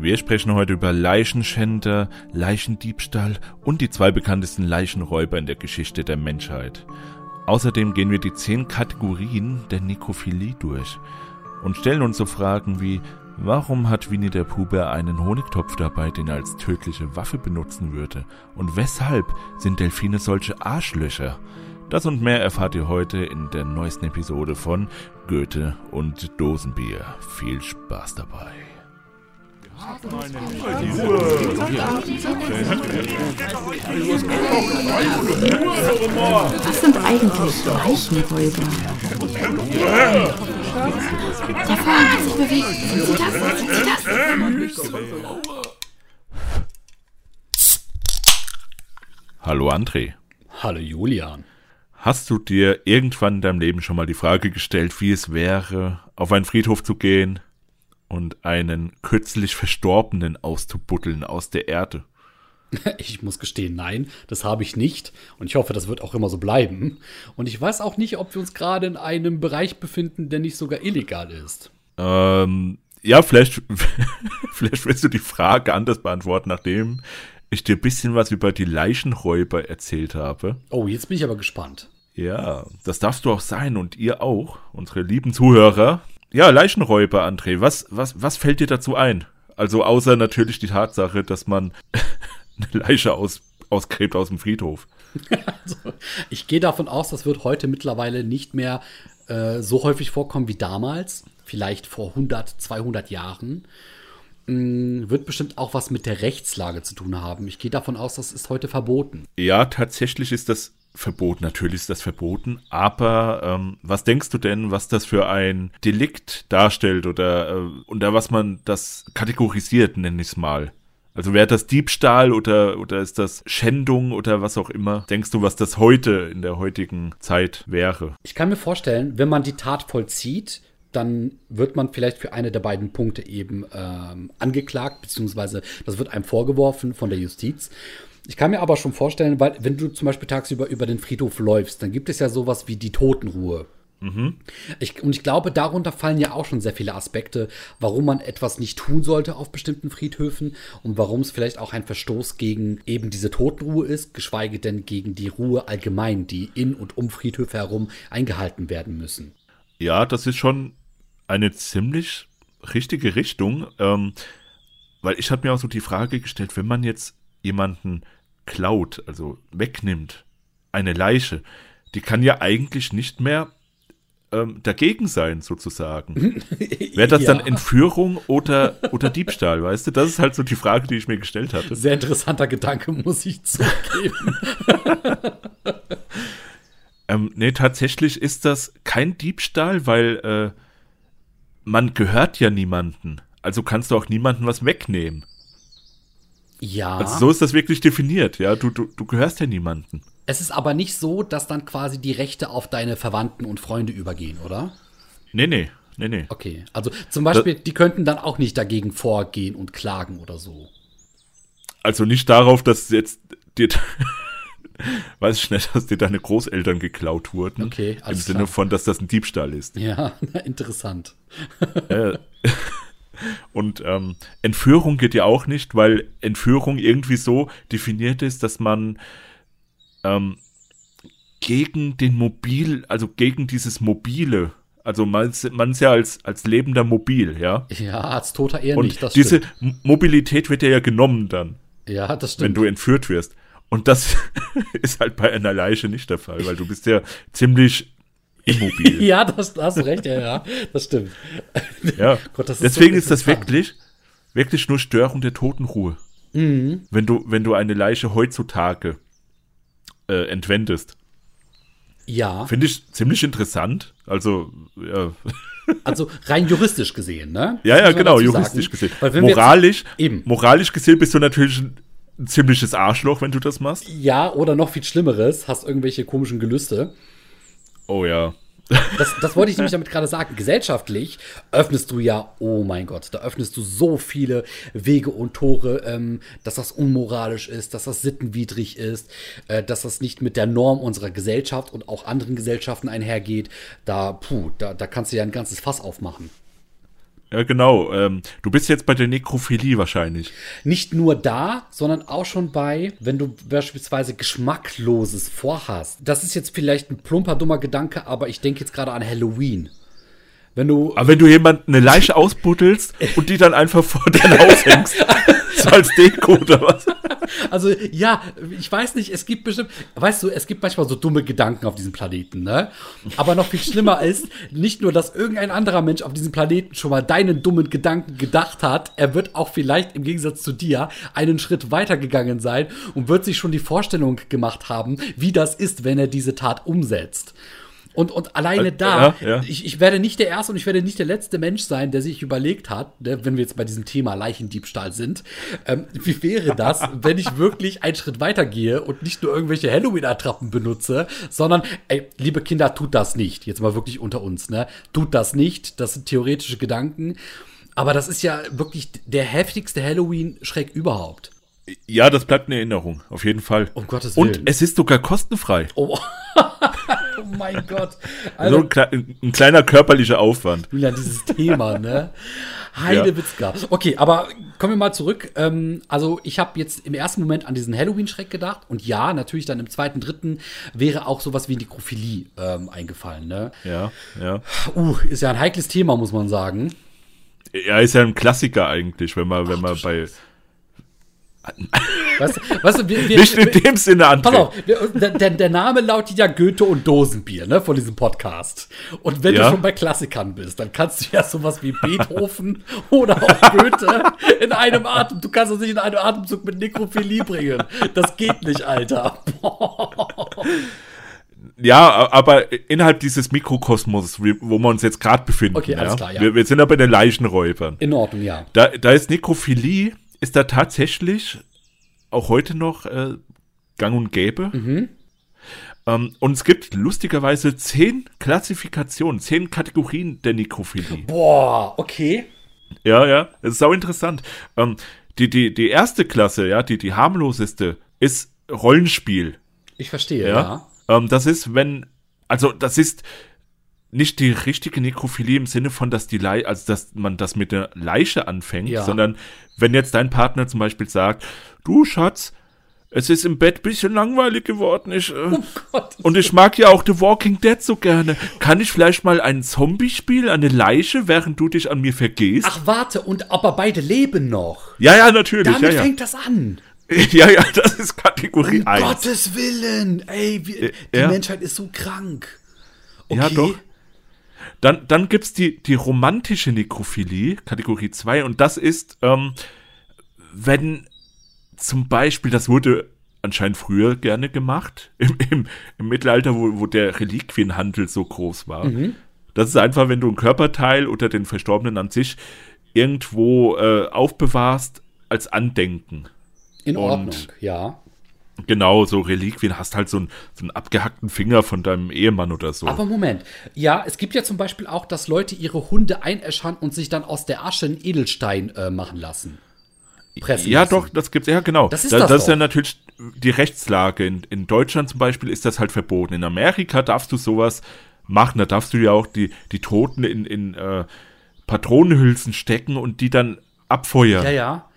Wir sprechen heute über Leichenschänder, Leichendiebstahl und die zwei bekanntesten Leichenräuber in der Geschichte der Menschheit. Außerdem gehen wir die zehn Kategorien der Nekrophilie durch und stellen uns so Fragen wie, warum hat Winnie der Pube einen Honigtopf dabei, den er als tödliche Waffe benutzen würde? Und weshalb sind Delfine solche Arschlöcher? Das und mehr erfahrt ihr heute in der neuesten Episode von Goethe und Dosenbier. Viel Spaß dabei. Was sind eigentlich Leichenräuber? Der Vorhang hat sich bewegt. Sind Sie das? Sind Sie das? Hallo André. Hallo Julian. Hast du dir irgendwann in deinem Leben schon mal die Frage gestellt, wie es wäre, auf einen Friedhof zu gehen und einen kürzlich Verstorbenen auszubuddeln aus der Erde? Ich muss gestehen, nein, das habe ich nicht. Und ich hoffe, das wird auch immer so bleiben. Und ich weiß auch nicht, ob wir uns gerade in einem Bereich befinden, der nicht sogar illegal ist. Ähm, ja, vielleicht, vielleicht willst du die Frage anders beantworten, nachdem ich dir ein bisschen was über die Leichenräuber erzählt habe. Oh, jetzt bin ich aber gespannt. Ja, das darfst du auch sein und ihr auch, unsere lieben Zuhörer. Ja, Leichenräuber, André, was, was, was fällt dir dazu ein? Also außer natürlich die Tatsache, dass man eine Leiche aus, ausgräbt aus dem Friedhof. Also, ich gehe davon aus, das wird heute mittlerweile nicht mehr äh, so häufig vorkommen wie damals. Vielleicht vor 100, 200 Jahren. Mm, wird bestimmt auch was mit der Rechtslage zu tun haben. Ich gehe davon aus, das ist heute verboten. Ja, tatsächlich ist das verboten. Natürlich ist das verboten. Aber ähm, was denkst du denn, was das für ein Delikt darstellt oder äh, unter was man das kategorisiert, nenne ich es mal? Also wäre das Diebstahl oder, oder ist das Schändung oder was auch immer? Denkst du, was das heute in der heutigen Zeit wäre? Ich kann mir vorstellen, wenn man die Tat vollzieht, dann wird man vielleicht für eine der beiden Punkte eben ähm, angeklagt, beziehungsweise das wird einem vorgeworfen von der Justiz. Ich kann mir aber schon vorstellen, weil wenn du zum Beispiel tagsüber über den Friedhof läufst, dann gibt es ja sowas wie die Totenruhe. Ich, und ich glaube, darunter fallen ja auch schon sehr viele Aspekte, warum man etwas nicht tun sollte auf bestimmten Friedhöfen und warum es vielleicht auch ein Verstoß gegen eben diese Totenruhe ist, geschweige denn gegen die Ruhe allgemein, die in und um Friedhöfe herum eingehalten werden müssen. Ja, das ist schon eine ziemlich richtige Richtung, ähm, weil ich habe mir auch so die Frage gestellt, wenn man jetzt jemanden klaut, also wegnimmt, eine Leiche, die kann ja eigentlich nicht mehr ähm, dagegen sein, sozusagen. Wäre das Ja. dann Entführung oder, oder Diebstahl, weißt du? Das ist halt so die Frage, die ich mir gestellt hatte. Sehr interessanter Gedanke, muss ich zugeben. Ähm, nee, tatsächlich ist das kein Diebstahl, weil äh, man gehört ja niemanden. Also kannst du auch niemanden was wegnehmen. Ja. Also so ist das wirklich definiert, ja. Du, du, du gehörst ja niemanden. Es ist aber nicht so, dass dann quasi die Rechte auf deine Verwandten und Freunde übergehen, oder? Nee, nee, nee, nee. Okay. Also zum Beispiel, die könnten dann auch nicht dagegen vorgehen und klagen oder so. Also nicht darauf, dass jetzt dir, weiß ich nicht, dass dir deine Großeltern geklaut wurden. Okay, Im Sinne klar. von, dass das ein Diebstahl ist. Ja, interessant. Äh, Und ähm, Entführung geht ja auch nicht, weil Entführung irgendwie so definiert ist, dass man ähm, gegen den Mobil, also gegen dieses Mobile, also man ist, man ist ja als, als lebender Mobil, ja. Ja, als Toter eher Und nicht, das diese stimmt. Mobilität wird dir ja genommen dann, Ja, das wenn stimmt. du entführt wirst. Und das ist halt bei einer Leiche nicht der Fall, weil du bist ja ziemlich immobil. ja, das, da hast du recht, ja, ja, das stimmt. Ja, Gott, das ist deswegen so ist das wirklich, wirklich nur Störung der Totenruhe. Mhm. Wenn du, wenn du eine Leiche heutzutage äh, entwendest. Ja, Finde ich ziemlich interessant. Also, ja, also rein juristisch gesehen, ne? ja, ja genau, juristisch sagen. gesehen. Moralisch, Eben. moralisch gesehen bist du natürlich ein, ein ziemliches Arschloch, wenn du das machst. Ja, oder noch viel Schlimmeres, hast irgendwelche komischen Gelüste. Oh ja. Das, das wollte ich nämlich damit gerade sagen. Gesellschaftlich öffnest du ja, oh mein Gott, da öffnest du so viele Wege und Tore, ähm, dass das unmoralisch ist, dass das sittenwidrig ist, äh, dass das nicht mit der Norm unserer Gesellschaft und auch anderen Gesellschaften einhergeht. Da, puh, da, da kannst du ja ein ganzes Fass aufmachen. Ja, genau. Ähm, du bist jetzt bei der Nekrophilie wahrscheinlich. Nicht nur da, sondern auch schon bei, wenn du beispielsweise Geschmackloses vorhast. Das ist jetzt vielleicht ein plumper, dummer Gedanke, aber ich denke jetzt gerade an Halloween. Wenn du. Aber wenn du jemand eine Leiche ausbuddelst und die dann einfach vor dein Haus hängst, so als Deko oder was? Also, ja, ich weiß nicht, es gibt bestimmt, weißt du, es gibt manchmal so dumme Gedanken auf diesem Planeten, ne? Aber noch viel schlimmer ist, nicht nur, dass irgendein anderer Mensch auf diesem Planeten schon mal deinen dummen Gedanken gedacht hat, er wird auch vielleicht im Gegensatz zu dir einen Schritt weiter gegangen sein und wird sich schon die Vorstellung gemacht haben, wie das ist, wenn er diese Tat umsetzt. Und, und alleine Äh, da, ja, ja. Ich, ich werde nicht der erste und ich werde nicht der letzte Mensch sein, der sich überlegt hat, ne, wenn wir jetzt bei diesem Thema Leichendiebstahl sind, ähm, wie wäre das, wenn ich wirklich einen Schritt weiter gehe und nicht nur irgendwelche Halloween-Attrappen benutze, sondern, ey, liebe Kinder, tut das nicht. Jetzt mal wirklich unter uns, ne? Tut das nicht. Das sind theoretische Gedanken. Aber das ist ja wirklich der heftigste Halloween-Schreck überhaupt. Ja, das bleibt eine Erinnerung, auf jeden Fall. Um Gottes Und Willen. es ist sogar kostenfrei. Oh, oh mein Gott. So Also, ein, klei- ein kleiner körperlicher Aufwand. Ja, dieses Thema, ne? Heidewitzka. Okay, aber kommen wir mal zurück. Ähm, also, ich habe jetzt im ersten Moment an diesen Halloween-Schreck gedacht. Und ja, natürlich dann im zweiten, dritten wäre auch sowas wie Nekrophilie ähm, eingefallen, ne? Ja, ja. Uh, ist ja ein heikles Thema, muss man sagen. Ja, ist ja ein Klassiker eigentlich, wenn man, wenn man bei. Weißt, weißt wir, wir, Nicht in dem Sinne, André. Pass auf, wir- der, Name lautet ja Goethe und Dosenbier, ne, von diesem Podcast. Und wenn Ja. du schon bei Klassikern bist, dann kannst du ja sowas wie Beethoven oder auch Goethe in einem Atem, du kannst das nicht in einem Atemzug mit Nekrophilie bringen. Das geht nicht, Alter. Ja, aber innerhalb dieses Mikrokosmos, wo wir uns jetzt gerade befinden. Okay, alles klar, ja. Wir, wir sind ja bei den Leichenräubern. In Ordnung, ja. Da, da ist Nekrophilie, ist da tatsächlich auch heute noch äh, gang und gäbe. Mhm. Ähm, und es gibt lustigerweise zehn Klassifikationen, zehn Kategorien der Nekrophilie. Boah, okay. Ja, ja, das ist sau interessant. Ähm, die, die, die erste Klasse, ja, die, die harmloseste, ist Rollenspiel. Ich verstehe, Ja. ja. Ähm, das ist, wenn, also das ist nicht die richtige Nekrophilie im Sinne von, dass die Lei also dass man das mit der Leiche anfängt, Ja. sondern wenn jetzt dein Partner zum Beispiel sagt, du Schatz, es ist im Bett bisschen langweilig geworden, ich, äh, Oh Gott. und ich mag ja auch The Walking Dead so gerne. Kann ich vielleicht mal ein Zombie spielen, eine Leiche, während du dich an mir vergehst? Ach, warte, und aber beide leben noch. ja, ja, natürlich, Damit ja, ja. fängt das an. ja, ja, das ist Kategorie Um 1. Gottes Willen. Ey, wir, die ja. Menschheit ist so krank. Okay. Ja, doch. Dann, dann gibt's die, die romantische Nekrophilie, Kategorie 2, und das ist, ähm, wenn zum Beispiel, das wurde anscheinend früher gerne gemacht, im, im, im Mittelalter, wo, wo der Reliquienhandel so groß war. Mhm. Das ist einfach, wenn du ein Körperteil oder den Verstorbenen an sich irgendwo äh, aufbewahrst als Andenken. In Und- Ordnung, ja. Genau, so Reliquien, hast halt so einen, so einen abgehackten Finger von deinem Ehemann oder so. Aber Moment. Ja, es gibt ja zum Beispiel auch, dass Leute ihre Hunde einäschern und sich dann aus der Asche einen Edelstein äh, machen lassen. Pressen Ja, lassen. doch, das gibt's, ja, genau. Das ist da, das das ist ja natürlich die Rechtslage. In, in Deutschland zum Beispiel ist das halt verboten. In Amerika darfst du sowas machen. Da darfst du ja auch die, die Toten in, in äh, Patronenhülsen stecken und die dann abfeuern. Ja, ja.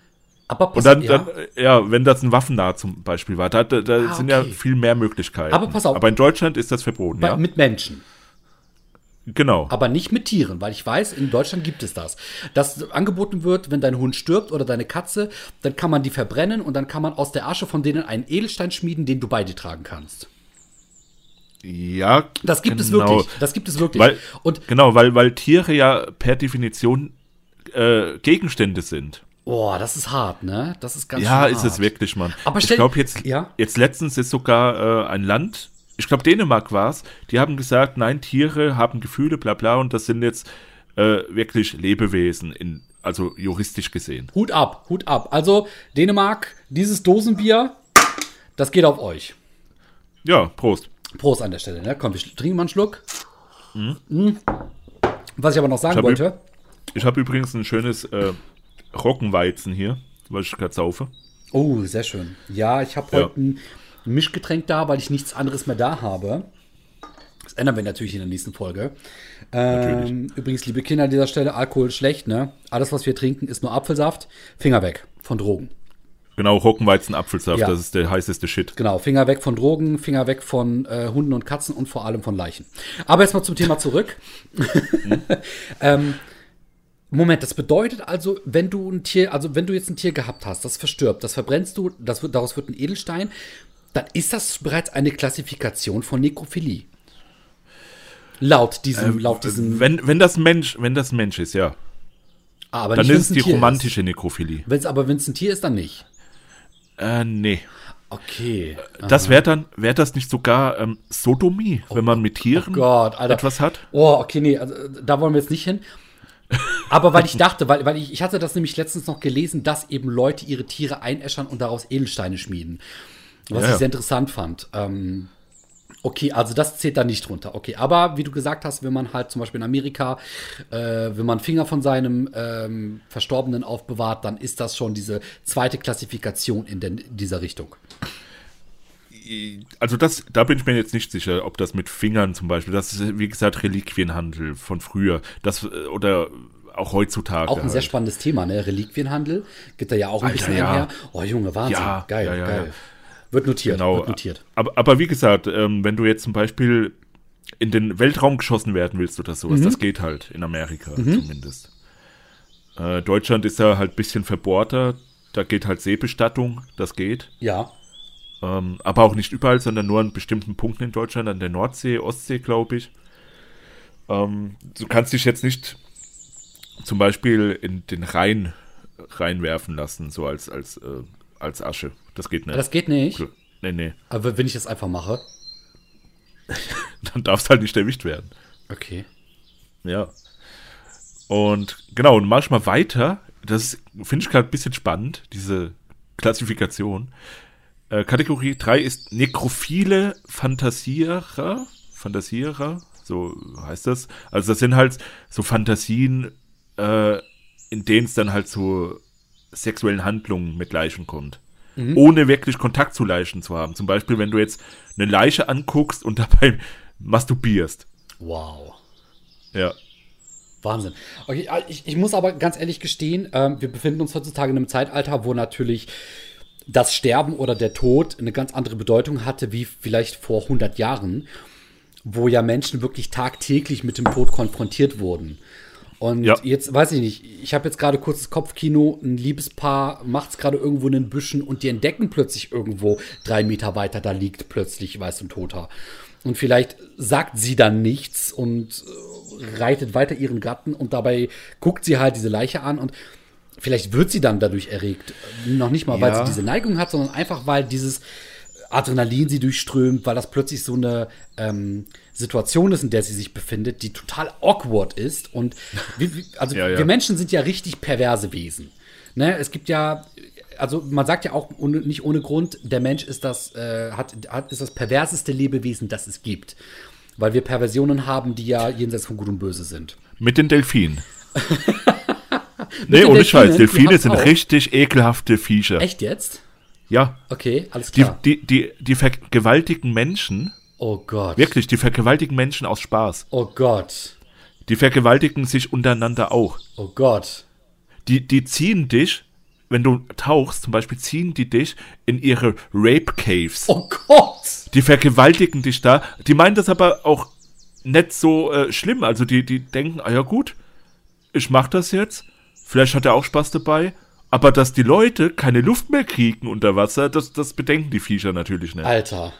Aber pass Und dann, ja. dann, ja, wenn das ein waffennah zum Beispiel war, da, da, da Ah, sind ja viel mehr Möglichkeiten. Aber pass auf. Aber in Deutschland ist das verboten, Bei, ja. Mit Menschen. Genau. Aber nicht mit Tieren, weil ich weiß, in Deutschland gibt es das. Das angeboten wird, wenn dein Hund stirbt oder deine Katze, dann kann man die verbrennen und dann kann man aus der Asche von denen einen Edelstein schmieden, den du bei dir tragen kannst. Ja, Das gibt es genau. wirklich. Das gibt es wirklich. Weil, und genau, weil, weil Tiere ja per Definition äh, Gegenstände sind. Boah, das ist hart, ne? Das ist ganz Ja, schön ist hart. es wirklich, Mann. Aber ich glaube, jetzt, ja? jetzt letztens ist sogar äh, ein Land, ich glaube, Dänemark war es, die haben gesagt, nein, Tiere haben Gefühle, bla bla, und das sind jetzt äh, wirklich Lebewesen, in, also juristisch gesehen. Hut ab, Hut ab. Also, Dänemark, dieses Dosenbier, das geht auf euch. Ja, Prost. Prost an der Stelle, ne? Komm, wir trinken mal einen Schluck. Mm. Was ich aber noch sagen Ich wollte, Ich habe übrigens ein schönes äh, Roggenweizen hier, was ich gerade saufe. Oh, sehr schön. Ja, ich habe Ja. heute ein Mischgetränk da, weil ich nichts anderes mehr da habe. Das ändern wir natürlich in der nächsten Folge. Ähm, übrigens, liebe Kinder an dieser Stelle, Alkohol schlecht, ne? Alles, was wir trinken, ist nur Apfelsaft. Finger weg von Drogen. Genau, Roggenweizen, Apfelsaft, Ja. das ist der heißeste Shit. Genau, Finger weg von Drogen, Finger weg von äh, Hunden und Katzen und vor allem von Leichen. Aber jetzt mal zum Thema zurück. ähm, Moment, das bedeutet also, wenn du ein Tier, also wenn du jetzt ein Tier gehabt hast, das verstirbt, das verbrennst du, das wird, daraus wird ein Edelstein, dann ist das bereits eine Klassifikation von Nekrophilie. Laut diesem, laut diesem, Ähm, Wenn, wenn das Mensch, wenn das Mensch ist, ja, Ah, aber dann nicht, ist es die Tier romantische Nekrophilie. Ist. Wenn's, aber wenn es ein Tier ist, dann nicht. Äh, nee. Okay. Das wäre dann, wäre das nicht sogar ähm, Sodomie, wenn man mit Tieren Oh Gott, Alter. etwas hat? Oh, okay, nee, also, da wollen wir jetzt nicht hin. Aber weil ich dachte, weil, weil ich, ich hatte das nämlich letztens noch gelesen, dass eben Leute ihre Tiere einäschern und daraus Edelsteine schmieden. Was Ja, ich sehr interessant fand. Ähm, okay, also das zählt da nicht drunter. Okay, aber wie du gesagt hast, wenn man halt zum Beispiel in Amerika, äh, wenn man Finger von seinem ähm, Verstorbenen aufbewahrt, dann ist das schon diese zweite Klassifikation in, den, in dieser Richtung. Also das, da bin ich mir jetzt nicht sicher, ob das mit Fingern zum Beispiel, das ist wie gesagt Reliquienhandel von früher, das äh, oder auch heutzutage. Auch ein sehr halt. spannendes Thema, ne? Reliquienhandel. Gibt da ja auch ein Alter, bisschen ja. her. Oh, Junge, Wahnsinn. Ja, geil, ja, ja, geil. ja. Wird notiert, Genau. wird notiert. Aber, aber wie gesagt, ähm, wenn du jetzt zum Beispiel in den Weltraum geschossen werden willst oder sowas, Mhm. das geht halt in Amerika zumindest. Äh, Deutschland ist da halt ein bisschen verbohrter, da geht halt Seebestattung, das geht. Ja. Ähm, aber auch nicht überall, sondern nur an bestimmten Punkten in Deutschland, an der Nordsee, Ostsee, glaube ich. Ähm, du kannst dich jetzt nicht zum Beispiel in den Rhein reinwerfen lassen, so als, als, äh, als Asche. Das geht nicht. Das geht nicht. nee, nee. Aber wenn ich das einfach mache. Dann darfst halt nicht erwischt werden. Okay. Ja. Und genau, und manchmal weiter, das finde ich gerade ein bisschen spannend, diese Klassifikation. Äh, Kategorie 3 ist nekrophile Fantasierer. Fantasierer, so heißt das. Also das sind halt so Fantasien, äh, in denen es dann halt zu sexuellen Handlungen mit Leichen kommt. Ohne wirklich Kontakt zu Leichen zu haben. Zum Beispiel, wenn du jetzt eine Leiche anguckst und dabei masturbierst. Wow. Ja. Wahnsinn. Okay, ich, ich muss aber ganz ehrlich gestehen, ähm, wir befinden uns heutzutage in einem Zeitalter, wo natürlich das Sterben oder der Tod eine ganz andere Bedeutung hatte, wie vielleicht vor 100 Jahren, wo ja Menschen wirklich tagtäglich mit dem Tod konfrontiert wurden. Und Ja. jetzt weiß ich nicht, ich habe jetzt gerade kurzes Kopfkino, ein Liebespaar macht es gerade irgendwo in den Büschen und die entdecken plötzlich irgendwo drei Meter weiter, da liegt plötzlich weiß und toter. Und vielleicht sagt sie dann nichts und äh, reitet weiter ihren Gatten und dabei guckt sie halt diese Leiche an und vielleicht wird sie dann dadurch erregt. Noch nicht mal, weil Ja. sie diese Neigung hat, sondern einfach, weil dieses Adrenalin sie durchströmt, weil das plötzlich so eine ähm, Situation ist, in der sie sich befindet, die total awkward ist. Und wir, wir- also Ja, ja. wir Menschen sind ja richtig perverse Wesen. Ne? Es gibt ja, also man sagt ja auch ohne, nicht ohne Grund, der Mensch ist das, äh, hat, hat, ist das perverseste Lebewesen, das es gibt. Weil wir Perversionen haben, die ja jenseits von Gut und Böse sind. Mit den Delfinen. nee, ohne Scheiß. die Delfine sind auch. richtig ekelhafte Viecher. Echt jetzt? Ja. Okay, alles Die, klar. die, die, die vergewaltigen Menschen, oh Gott. wirklich, die vergewaltigen Menschen aus Spaß. Oh Gott. Die vergewaltigen sich untereinander auch. Oh Gott. Die, die ziehen dich, wenn du tauchst, zum Beispiel ziehen die dich in ihre Rape Caves. Oh Gott. Die vergewaltigen dich da. Die meinen das aber auch nicht so äh, schlimm. Also die, die denken, ah ja gut, ich mach das jetzt. Vielleicht hat er auch Spaß dabei. Aber dass die Leute keine Luft mehr kriegen unter Wasser, das, das bedenken die Viecher natürlich nicht. Alter.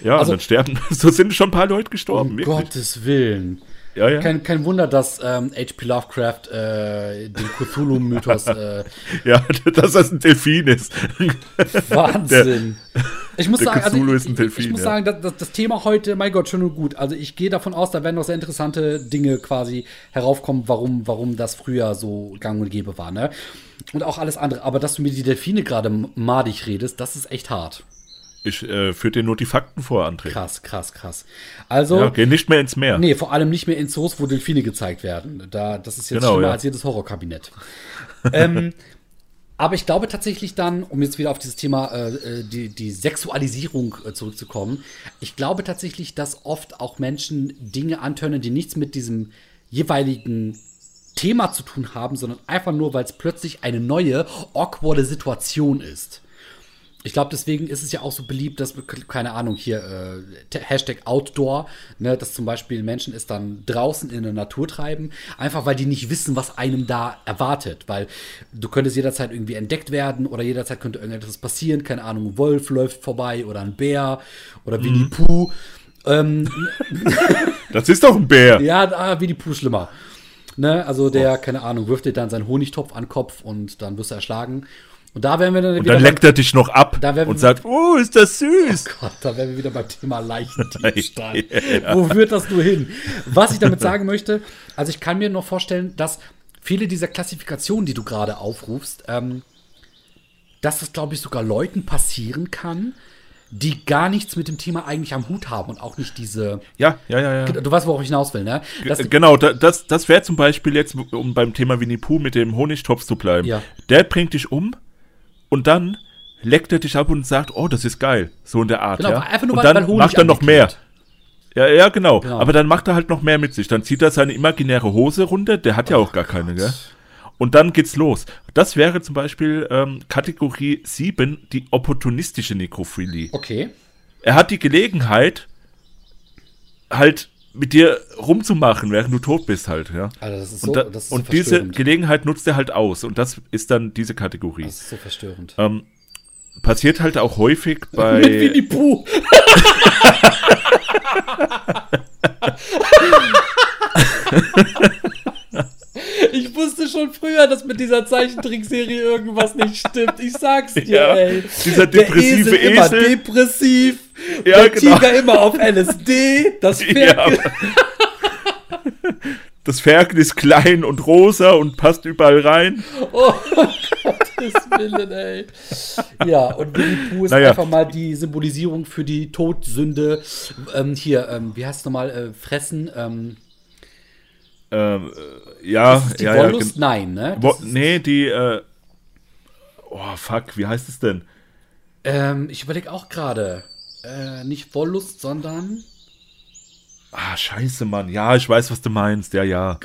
Ja, also- dann sterben, so sind schon ein paar Leute gestorben. Um wirklich. Gottes Willen. Ja, ja. Kein, kein Wunder, dass ähm, H.P. Lovecraft äh, den Cthulhu-Mythos äh, ja, dass das ein Delfin ist. Wahnsinn. ich muss der sagen, also Cthulhu ich, ist ein Delfin, ich muss ja. sagen, das, das, das Thema heute, mein Gott, schön und gut. Also ich gehe davon aus, da werden noch sehr interessante Dinge quasi heraufkommen, warum, warum das früher so gang und gäbe war, ne? Und auch alles andere. Aber dass du mir die Delfine gerade madig redest, das ist echt hart. Ich äh, führe dir nur die Fakten vor, André. Krass, krass, krass. Also, Ja, geh nicht mehr ins Meer. Nee, vor allem nicht mehr in Zoos, wo Delfine gezeigt werden. Da, das ist jetzt Genau, schlimmer ja. als jedes Horrorkabinett. ähm, Aber ich glaube tatsächlich dann, um jetzt wieder auf dieses Thema äh, äh, die, die Sexualisierung äh, zurückzukommen, ich glaube tatsächlich, dass oft auch Menschen Dinge antönen, die nichts mit diesem jeweiligen Thema zu tun haben, sondern einfach nur, weil es plötzlich eine neue, awkwarde Situation ist. Ich glaube, deswegen ist es ja auch so beliebt, dass, keine Ahnung, hier äh, Hashtag Outdoor, ne, dass zum Beispiel Menschen es dann draußen in der Natur treiben, einfach weil die nicht wissen, was einem da erwartet. Weil du könntest jederzeit irgendwie entdeckt werden oder jederzeit könnte irgendetwas passieren, keine Ahnung, ein Wolf läuft vorbei oder ein Bär oder Winnie Mhm. Pooh. Ähm, Das ist doch ein Bär. ja, ah, Winnie Pooh schlimmer. Ne, also der, keine Ahnung, wirft dir dann seinen Honigtopf an den Kopf und dann wirst du erschlagen. Und da wären wir dann Und wieder dann leckt er dich noch ab werden und sagt, oh, ist das süß. Gott, da wären wir wieder beim Thema Leichendiebstahl. Wo führt das nur hin? Was ich damit sagen möchte, also ich kann mir noch vorstellen, dass viele dieser Klassifikationen, die du gerade aufrufst, ähm, dass das, glaube ich, sogar Leuten passieren kann, die gar nichts mit dem Thema eigentlich am Hut haben und auch nicht diese. Ja, ja, ja, ja. Du weißt, worauf ich hinaus will, ne? Dass, Äh, Genau, da, das, das wäre zum Beispiel jetzt, um beim Thema Winnie Pooh mit dem Honigtopf zu bleiben. Ja. Der bringt dich um und dann leckt er dich ab und sagt, oh, das ist geil. So in der Art. Genau, ja. einfach nur, und weil- dann weil macht er noch mehr. Ja, ja, genau. Genau. Aber dann macht er halt noch mehr mit sich. Dann zieht er seine imaginäre Hose runter. Der hat ja auch gar keine, gell? Und dann geht's los. Das wäre zum Beispiel ähm, Kategorie 7, die opportunistische Nekrophilie. okay. Er hat die Gelegenheit, halt mit dir rumzumachen, während du tot bist halt, ja. Also das ist so, Und, da, das ist so und diese. Gelegenheit nutzt er halt aus. Und das ist dann diese Kategorie. Das ist so verstörend. Ähm, passiert halt auch häufig bei. Mit Winnie Pooh. Ich wusste schon früher, dass mit dieser Zeichentrickserie irgendwas nicht stimmt. Ich sag's dir, Ja, ey. dieser depressive der immer Esel. depressiv. Ja, der genau. Tiger immer auf LSD. Das Pferd. Ja. Das Ferkel ist klein und rosa und passt überall rein. Oh, Gottes Willen, ey. Ja, und Winnie Pooh ist Naja. einfach mal die Symbolisierung für die Todsünde. Ähm, hier, ähm, wie heißt es nochmal? Äh, fressen. Ähm, Ähm, äh, ja, ist die ja, ja. Wollust? gen- Nein, ne? Wo, nee, die. Äh, oh, fuck, wie heißt es denn? ähm, ich überlege auch gerade. Äh, nicht Wollust, sondern. Ah, scheiße, Mann. Ja, ich weiß, was du meinst. Ja, ja.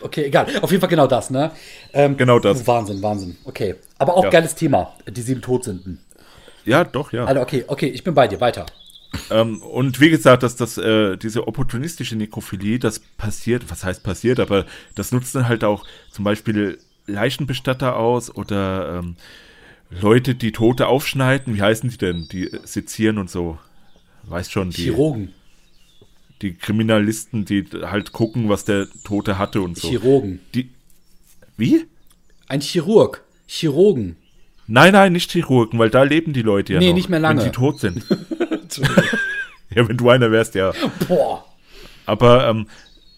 Okay, egal. Auf jeden Fall genau das, ne? Ähm, Genau das. Wahnsinn, Wahnsinn. Okay. Aber auch Ja. geiles Thema, die sieben Todsünden. Ja, doch, ja. Also, okay, okay, ich bin bei dir, weiter. Ähm, und wie gesagt, dass das, äh, diese opportunistische Nekrophilie, das passiert, was heißt passiert, aber das nutzt dann halt auch zum Beispiel Leichenbestatter aus oder ähm, Leute, die Tote aufschneiden. Wie heißen die denn? Die äh, sezieren und so. Weißt schon, die, Chirurgen. die Kriminalisten, die halt gucken, was der Tote hatte und so. Chirurgen. Die, wie? Ein Chirurg. Chirurgen. Nein, nein, nicht Chirurgen, weil da leben die Leute ja Nee, noch, nicht mehr lange. wenn sie tot sind. ja, wenn du einer wärst, ja. Boah. Aber ähm,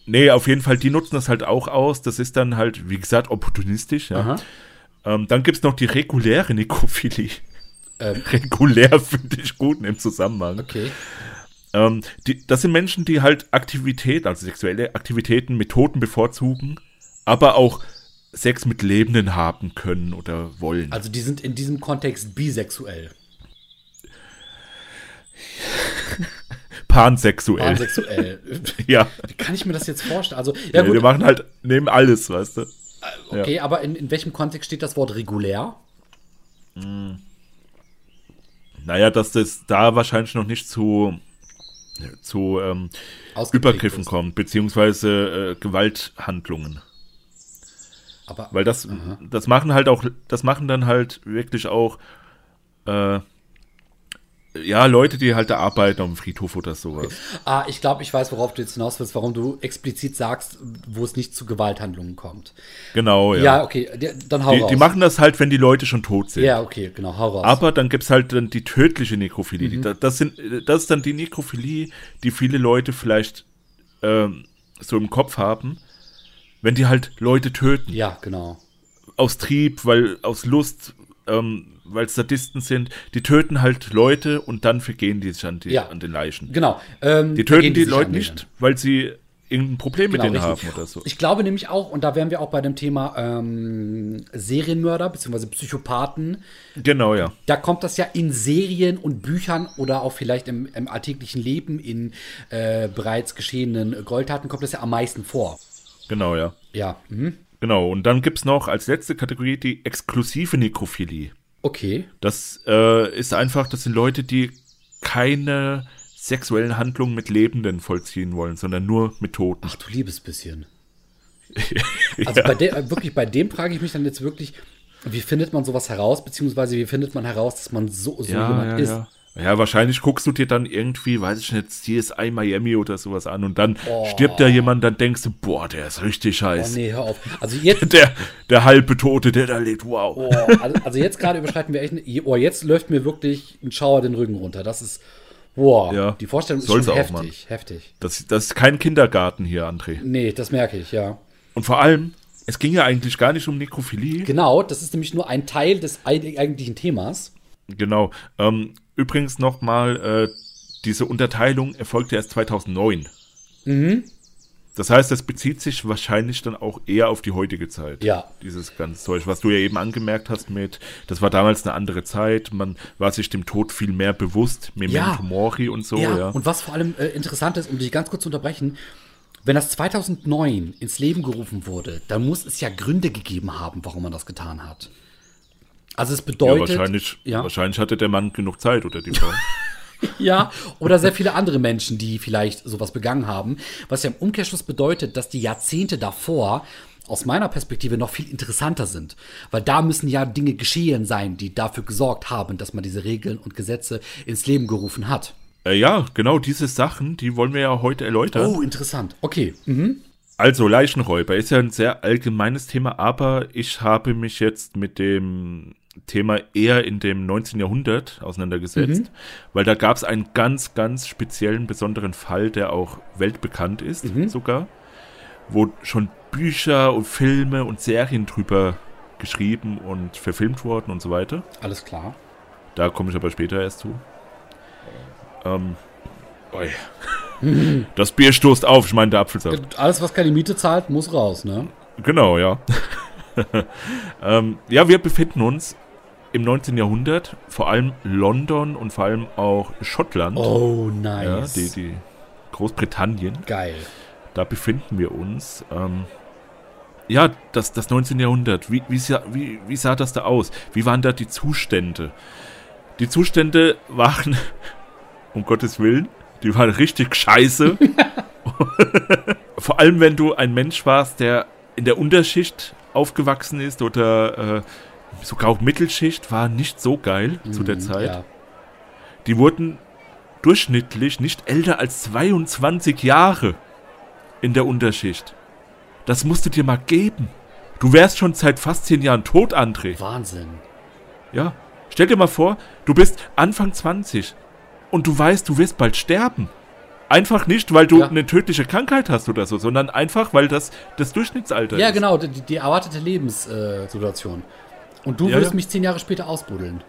nee, auf jeden Fall, die nutzen das halt auch aus. Das ist dann halt, wie gesagt, opportunistisch. Ja. Aha. Ähm, dann gibt's noch die reguläre Nekrophilie. Ähm. Regulär finde ich gut in dem Zusammenhang. Okay. Ähm, die, das sind Menschen, die halt Aktivität, also sexuelle Aktivitäten mit Toten bevorzugen, aber auch Sex mit Lebenden haben können oder wollen. Also die sind in diesem Kontext bisexuell. Pansexuell. Pansexuell. Ja. Wie kann ich mir das jetzt vorstellen? Also, ja ja gut, wir machen halt, nehmen alles, weißt du. Okay, aber in, in welchem Kontext steht das Wort regulär? Naja, dass das da wahrscheinlich noch nicht zu, zu ähm, Übergriffen ist. kommt, beziehungsweise äh, Gewalthandlungen. Aber Weil das, das machen halt auch, das machen dann halt wirklich auch, äh, ja, Leute, die halt da arbeiten auf dem Friedhof oder sowas. Ah, ich glaube, ich weiß, worauf du jetzt hinaus willst, warum du explizit sagst, wo es nicht zu Gewalthandlungen kommt. Genau, ja. Ja, okay, die, dann hau die, raus. die machen das halt, wenn die Leute schon tot sind. ja, okay, genau, hau raus. Aber dann gibt's halt dann die tödliche Nekrophilie. Mhm. Die- Das, das, sind, das ist dann die Nekrophilie, die viele Leute vielleicht ähm, so im Kopf haben, wenn die halt Leute töten. ja, genau. Aus Trieb, weil aus Lust, ähm, weil Sadisten sind. Die töten halt Leute und dann vergehen die sich an, die, Ja. an den Leichen. Genau. Ähm, Die töten die sich Leute nicht, weil sie irgendein Problem Genau, mit denen richtig. haben oder so. Ich glaube nämlich auch, und da wären wir auch bei dem Thema ähm, Serienmörder bzw. Psychopathen, Genau, ja. da kommt das ja in Serien und Büchern oder auch vielleicht im, im alltäglichen Leben in äh, bereits geschehenen Goldtaten kommt das ja am meisten vor. Genau, ja. Ja, mhm. Genau. Und dann gibt's noch als letzte Kategorie die exklusive Nekrophilie. Okay. Das äh, ist einfach, das sind Leute, die keine sexuellen Handlungen mit Lebenden vollziehen wollen, sondern nur mit Toten. Ach du liebes bisschen. Also bei de, wirklich bei dem frage ich mich dann jetzt wirklich, wie findet man sowas heraus, beziehungsweise wie findet man heraus, dass man so, so jemand ist? Ja. Wahrscheinlich guckst du dir dann irgendwie, weiß ich nicht, CSI Miami oder sowas an und dann stirbt da jemand, dann denkst du, boah, der ist richtig Oh scheiße. nee, hör auf. Also jetzt, Der, der halbe Tote, der da lebt, wow. oh, also, jetzt gerade überschreiten wir echt, oh, jetzt läuft mir wirklich ein Schauer den Rücken runter. Das ist, boah, Ja, die Vorstellung ist soll's schon auch, heftig, heftig. Das, das ist kein Kindergarten hier, André. Nee, das merke ich, ja. Und vor allem, es ging ja eigentlich gar nicht um Nekrophilie. Genau, das ist nämlich nur ein Teil des eig- eigentlichen Themas. Genau. Ähm, übrigens nochmal, äh, diese Unterteilung erfolgte erst 2009. Mhm. Das heißt, das bezieht sich wahrscheinlich dann auch eher auf die heutige Zeit. Ja. Dieses ganze Zeug, was du ja eben angemerkt hast mit, das war damals eine andere Zeit, man war sich dem Tod viel mehr bewusst, Memento Ja. Mori und so, ja, ja. und was vor allem äh, interessant ist, um dich ganz kurz zu unterbrechen, wenn das 2009 ins Leben gerufen wurde, dann muss es ja Gründe gegeben haben, warum man das getan hat. Also es ja, bedeutet, wahrscheinlich, ja, wahrscheinlich hatte der Mann genug Zeit oder die Frau. ja, oder sehr viele andere Menschen, die vielleicht sowas begangen haben, was ja im Umkehrschluss bedeutet, dass die Jahrzehnte davor aus meiner Perspektive noch viel interessanter sind, weil da müssen ja Dinge geschehen sein, die dafür gesorgt haben, dass man diese Regeln und Gesetze ins Leben gerufen hat. äh, ja, genau diese Sachen, die wollen wir ja heute erläutern. Oh, interessant. Okay. Mhm. Also Leichenräuber ist ja ein sehr allgemeines Thema, aber ich habe mich jetzt mit dem Thema eher in dem 19. Jahrhundert auseinandergesetzt, weil da gab es einen ganz, ganz speziellen, besonderen Fall, der auch weltbekannt ist sogar, wo schon Bücher und Filme und Serien drüber geschrieben und verfilmt wurden und so weiter. Alles klar. Da komme ich aber später erst zu. Ähm, oi. Das Bier stoßt auf, ich meine der Apfelsaft. Alles, was keine Miete zahlt, muss raus, ne? Genau, ja. ähm, ja, wir befinden uns im 19. Jahrhundert, vor allem London und vor allem auch Schottland, Oh, ja, nice. die, die Großbritannien, Geil. da befinden wir uns. Ähm, ja, das, das 19. Jahrhundert, wie, wie, sah, wie, wie sah das da aus? Wie waren da die Zustände? Die Zustände waren, um Gottes Willen, die waren richtig scheiße. Vor allem, wenn du ein Mensch warst, der in der Unterschicht aufgewachsen ist oder äh, sogar auch Mittelschicht, war nicht so geil zu der Mhm, Zeit. Ja. Die wurden durchschnittlich nicht älter als 22 Jahre in der Unterschicht. Das musst du dir mal geben. Du wärst schon seit fast 10 Jahren tot, André. Wahnsinn. Ja. Stell dir mal vor, du bist Anfang 20 und du weißt, du wirst bald sterben. Einfach nicht, weil du Ja. eine tödliche Krankheit hast oder so, sondern einfach, weil das das Durchschnittsalter Ja, ist. genau, die, die erwartete Lebenssituation. Äh. Und du Ja, würdest ja. mich zehn Jahre später ausbuddeln.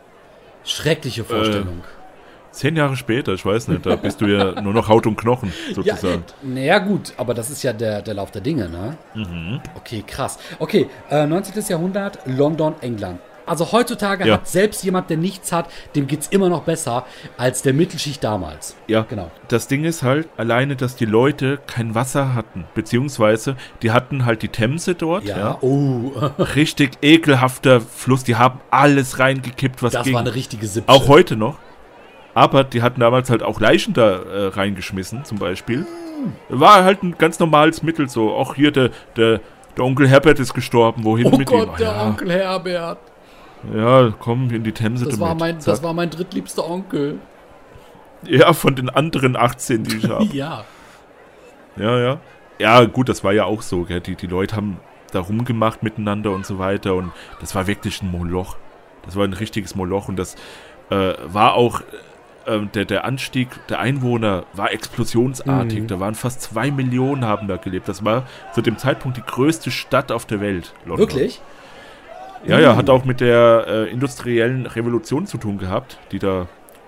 Schreckliche Vorstellung. Zehn Jahre später, ich weiß nicht, da bist du ja nur noch Haut und Knochen, ja, sozusagen. naja, gut, aber das ist ja der, der Lauf der Dinge, ne? Mhm. Okay, krass. Okay, äh, 19. Jahrhundert, London, England. Also heutzutage Ja. hat selbst jemand, der nichts hat, dem geht's immer noch besser als der Mittelschicht damals. Ja, Genau. Das Ding ist halt alleine, dass die Leute kein Wasser hatten, beziehungsweise die hatten halt die Themse dort, Ja, ja. oh, Richtig ekelhafter Fluss, die haben alles reingekippt, was das ging. war eine richtige Sippe. Auch heute noch. Aber die hatten damals halt auch Leichen da äh, reingeschmissen, zum Beispiel. War halt ein ganz normales Mittel so. Auch hier der, der, der Onkel Herbert ist gestorben, wohin Oh mit Gott, ihm? der ja, Onkel Herbert. Ja, komm in die Themse Das damit. war, mein, Zack. das war mein drittliebster Onkel. ja, von den anderen 18, die ich habe. Ja. Ja, ja. Ja, gut, das war ja auch so, gell? Die, die Leute haben da rumgemacht miteinander und so weiter und das war wirklich ein Moloch. Das war ein richtiges Moloch und das äh, war auch, äh, der, der Anstieg der Einwohner war explosionsartig. Mhm. Da waren fast zwei Millionen haben da gelebt. Das war zu dem Zeitpunkt die größte Stadt auf der Welt. London. Wirklich? Ja, ja, hat auch mit der äh, industriellen Revolution zu tun gehabt, die da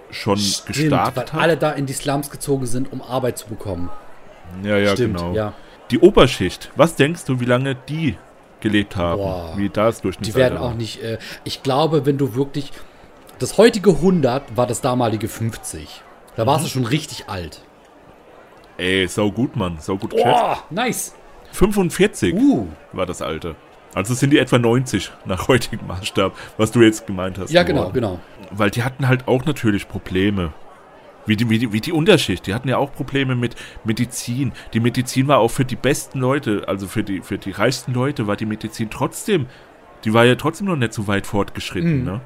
schon Stimmt, gestartet weil hat. alle da in die Slums gezogen sind, um Arbeit zu bekommen. Ja, ja, Stimmt, genau. ja. Die Oberschicht, was denkst du, wie lange die gelebt haben? Boah. Wie das Die Durchschnittsalter werden war? auch nicht. Äh, ich glaube, wenn du wirklich. Das heutige 100 war das damalige 50. Da Mhm. warst du schon richtig alt. Ey, sau gut, Mann. Sau gut. Boah, nice. 45 Uh. war das Alte. Also sind die etwa 90 nach heutigem Maßstab, was du jetzt gemeint hast. Ja, genau, geworden. genau. Weil die hatten halt auch natürlich Probleme. Wie die, wie, die, wie die Unterschicht. Die hatten ja auch Probleme mit Medizin. Die Medizin war auch für die besten Leute, also für die, für die reichsten Leute, war die Medizin trotzdem, die war ja trotzdem noch nicht so weit fortgeschritten. Mhm. Ne?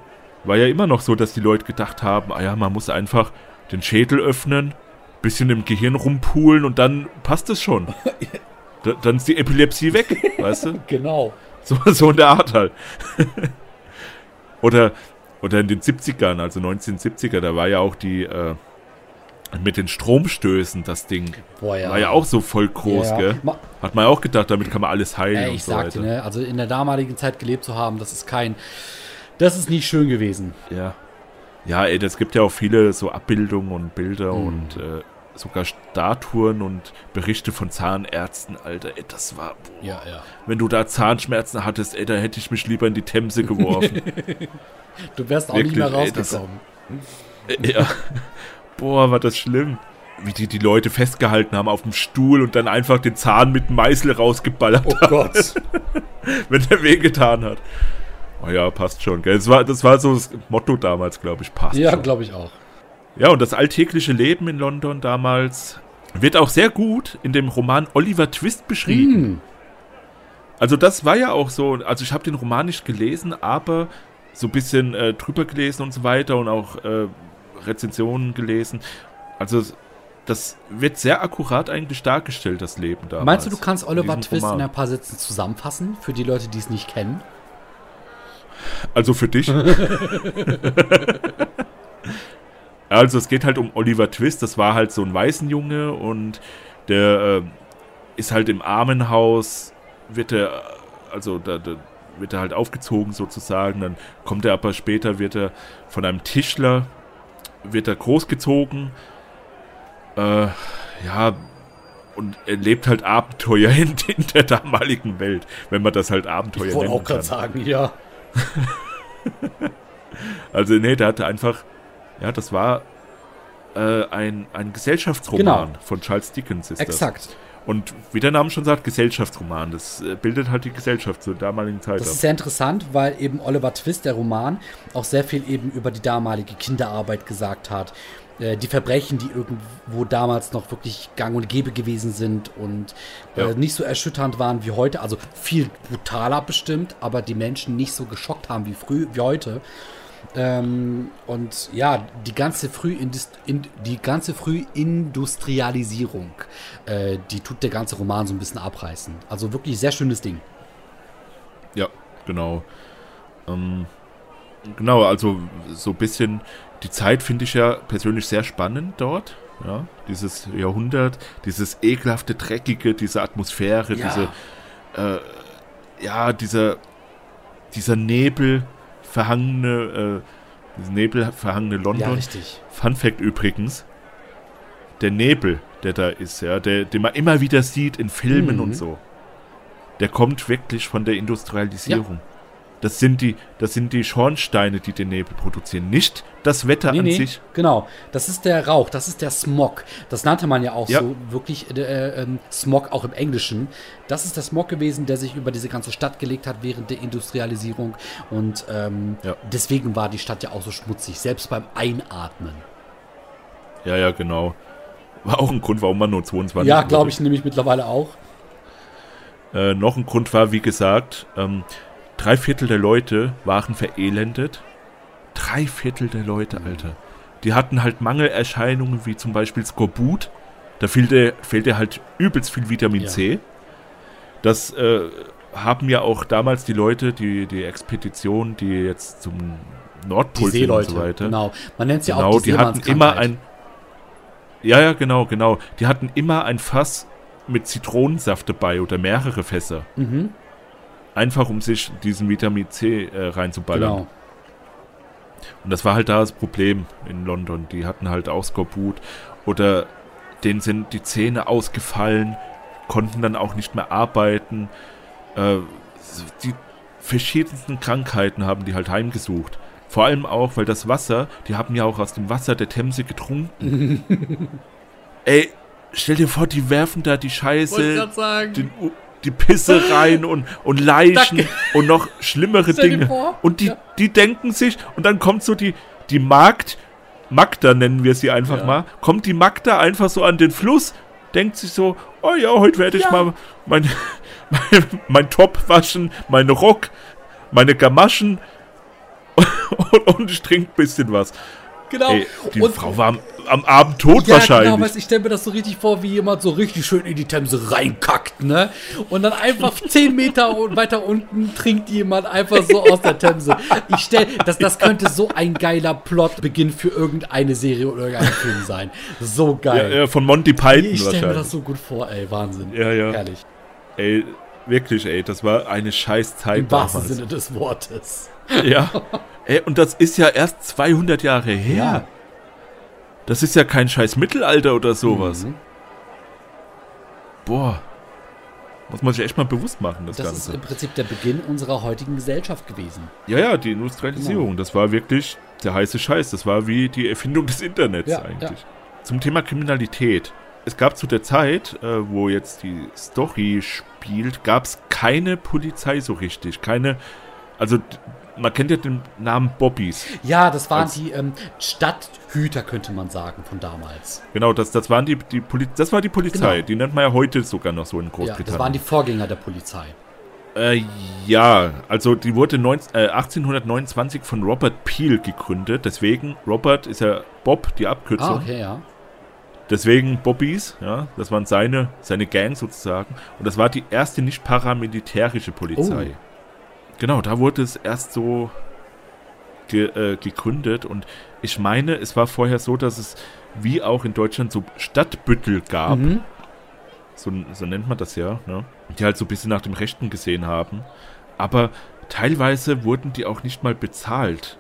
War ja immer noch so, dass die Leute gedacht haben, ah ja, man muss einfach den Schädel öffnen, bisschen im Gehirn rumpulen und dann passt es schon. Da, dann ist die Epilepsie weg, weißt du? Genau. So, so in der Art halt. oder, oder in den 70ern, also 1970er, da war ja auch die, äh, mit den Stromstößen das Ding. Boah, ja. War ja auch so voll groß, Ja. gell? Ma- Hat man ja auch gedacht, damit kann man alles heilen und ich so sagte, ne, also in der damaligen Zeit gelebt zu haben, das ist kein. Das ist nicht schön gewesen. Ja. Ja, ey, das gibt ja auch viele so Abbildungen und Bilder Mhm. und äh, sogar Statuen und Berichte von Zahnärzten, Alter. Ey, das war, boah, Ja, ja. wenn du da Zahnschmerzen hattest, ey, da hätte ich mich lieber in die Themse geworfen. Du wärst auch nicht mehr Wirklich, ey, das- rausgekommen. Ja. Boah, war das schlimm. Wie die die Leute festgehalten haben auf dem Stuhl und dann einfach den Zahn mit Meißel rausgeballert Oh haben, Gott. wenn der wehgetan hat. Oh ja, passt schon, gell? Das war, das war so das Motto damals, glaube ich. Passt ja, glaube ich auch. Ja, und das alltägliche Leben in London damals wird auch sehr gut in dem Roman Oliver Twist beschrieben. Hm. Also das war ja auch so, also ich habe den Roman nicht gelesen, aber so ein bisschen äh, drüber gelesen und so weiter und auch äh, Rezensionen gelesen. Also das wird sehr akkurat eigentlich dargestellt, das Leben damals. Meinst du, du kannst Oliver Twist Roman. in ein paar Sätzen zusammenfassen, für die Leute, die es nicht kennen? Also für dich. also es geht halt um Oliver Twist. Das war halt so ein Waisenjunge und der äh, ist halt im Armenhaus, wird er, also da, da wird er halt aufgezogen sozusagen. Dann kommt er aber später, wird er von einem Tischler, wird er großgezogen. Äh, ja, und er lebt halt Abenteuer in, in der damaligen Welt, wenn man das halt Abenteuer Ich wollte nennen auch gerade kann. sagen, ja. Also, nee, der hatte einfach, ja, das war äh, ein, ein Gesellschaftsroman Genau. von Charles Dickens ist Exakt. das. Und wie der Name schon sagt, Gesellschaftsroman. Das äh, bildet halt die Gesellschaft zur damaligen Zeit Das ab. ist sehr interessant, weil eben Oliver Twist, der Roman, auch sehr viel eben über die damalige Kinderarbeit gesagt hat. Äh, Die Verbrechen, die irgendwo damals noch wirklich gang und gäbe gewesen sind und Ja. äh, nicht so erschütternd waren wie heute. Also viel brutaler bestimmt, aber die Menschen nicht so geschockt haben wie früh, wie heute. Ähm, und ja, die ganze, Frühindust in, die ganze Frühindustrialisierung, äh, die tut der ganze Roman so ein bisschen abreißen. Also wirklich sehr schönes Ding. Ja, genau. Ähm, genau, also so ein bisschen, die Zeit finde ich ja persönlich sehr spannend dort. Ja, dieses Jahrhundert, dieses ekelhafte, dreckige, diese Atmosphäre, Ja. diese, äh, ja, dieser, dieser Nebel verhangene, äh, dieses Nebel verhangene Ja, London. richtig. Fun Fact übrigens, der Nebel, der da ist, ja, der, den man immer wieder sieht in Filmen Mhm. und so, der kommt wirklich von der Industrialisierung. Das sind die, das sind die Schornsteine, die den Nebel produzieren, nicht das Wetter Nee, an nee, sich. genau. Das ist der Rauch, das ist der Smog. Das nannte man ja auch Ja. so wirklich äh, ähm, Smog auch im Englischen. Das ist der Smog gewesen, der sich über diese ganze Stadt gelegt hat während der Industrialisierung. Und ähm, Ja. deswegen war die Stadt ja auch so schmutzig, selbst beim Einatmen. Ja, ja, genau. War auch ein Grund, warum man nur 22 ja, glaube ich nämlich mittlerweile auch. Äh, noch ein Grund war, wie gesagt, ähm, drei Viertel der Leute waren verelendet. Drei Viertel der Leute, Alter. Die hatten halt Mangelerscheinungen, wie zum Beispiel Skorbut. Da fehlte, fehlte halt übelst viel Vitamin Ja. C. Das äh, haben ja auch damals die Leute, die, die Expedition, die jetzt zum Die Nordpol sind Seeleute. und so weiter. Genau. Man nennt sie Genau, auch die, die hatten immer ein. Ja, ja, genau, genau. Die hatten immer ein Fass mit Zitronensaft dabei oder mehrere Fässer. Mhm, Einfach um sich diesen Vitamin C äh, reinzuballern. genau. Und das war halt da das Problem in London. Die hatten halt auch Skorbut. Oder denen sind die Zähne ausgefallen, konnten dann auch nicht mehr arbeiten. Äh, die verschiedensten Krankheiten haben die halt heimgesucht. Vor allem auch, weil das Wasser, die haben ja auch aus dem Wasser der Themse getrunken. Ey, stell dir vor, die werfen da die Scheiße, den, die Pisse rein und, und Leichen Danke. und noch schlimmere Dinge. Und die, ja. die denken sich, und dann kommt so die, die Magd, Magda nennen wir sie einfach Ja. mal, kommt die Magda einfach so an den Fluss, denkt sich so, oh ja, heute werde ich Ja. mal mein, mein, mein Top waschen, meinen Rock, meine Gamaschen und, und ich trinke ein bisschen was. Genau. Ey, die und, Frau war am, Abend tot ja, wahrscheinlich. Genau, ich stelle mir das so richtig vor, wie jemand so richtig schön in die Themse reinkackt, ne? Und dann einfach 10 Meter weiter unten trinkt jemand einfach so aus der Themse. Ich stelle, das, das könnte so ein geiler Plotbeginn für irgendeine Serie oder irgendeinen Film sein. So ja, geil. ja, von Monty Python ich stelle mir wahrscheinlich. das so gut vor, ey, Wahnsinn. Ja, ja. Herrlich. Ey, wirklich, ey, das war eine scheiß Zeit Im wahrsten damals. Sinne des Wortes. Ja. Ey, und das ist ja erst 200 Jahre her. Ja. Das ist ja kein scheiß Mittelalter oder sowas. Mhm. Boah. Muss man sich echt mal bewusst machen, das, Das ist Ganze. im Prinzip der Beginn unserer heutigen Gesellschaft gewesen. Ja, ja, die Industrialisierung, Genau. das war wirklich der heiße Scheiß. Das war wie die Erfindung des Internets Ja, eigentlich. Zum Thema Kriminalität. Es gab zu der Zeit, äh, wo jetzt die Story spielt, gab es keine Polizei so richtig. Keine, also man kennt ja den Namen Bobbys. Ja, das waren die ähm, Stadthüter, könnte man sagen, von damals. Genau, das, das waren die, die Poli das war die Polizei. Genau. Die nennt man ja heute sogar noch so in Ja, Großbritannien. das waren die Vorgänger der Polizei. Äh, ja, also die wurde 19, äh, 1829 von Robert Peel gegründet. Deswegen, Robert ist ja Bob, die Abkürzung. Ah, okay, ja. Deswegen Bobbys, ja, das waren seine, seine Gang sozusagen. Und das war die erste nicht paramilitärische Polizei. Oh. Genau, da wurde es erst so ge, äh, gegründet. Und ich meine, es war vorher so, dass es wie auch in Deutschland so Stadtbüttel gab. Mhm. So, so nennt man das ja, ne? Die halt so ein bisschen nach dem Rechten gesehen haben. Aber teilweise wurden die auch nicht mal bezahlt.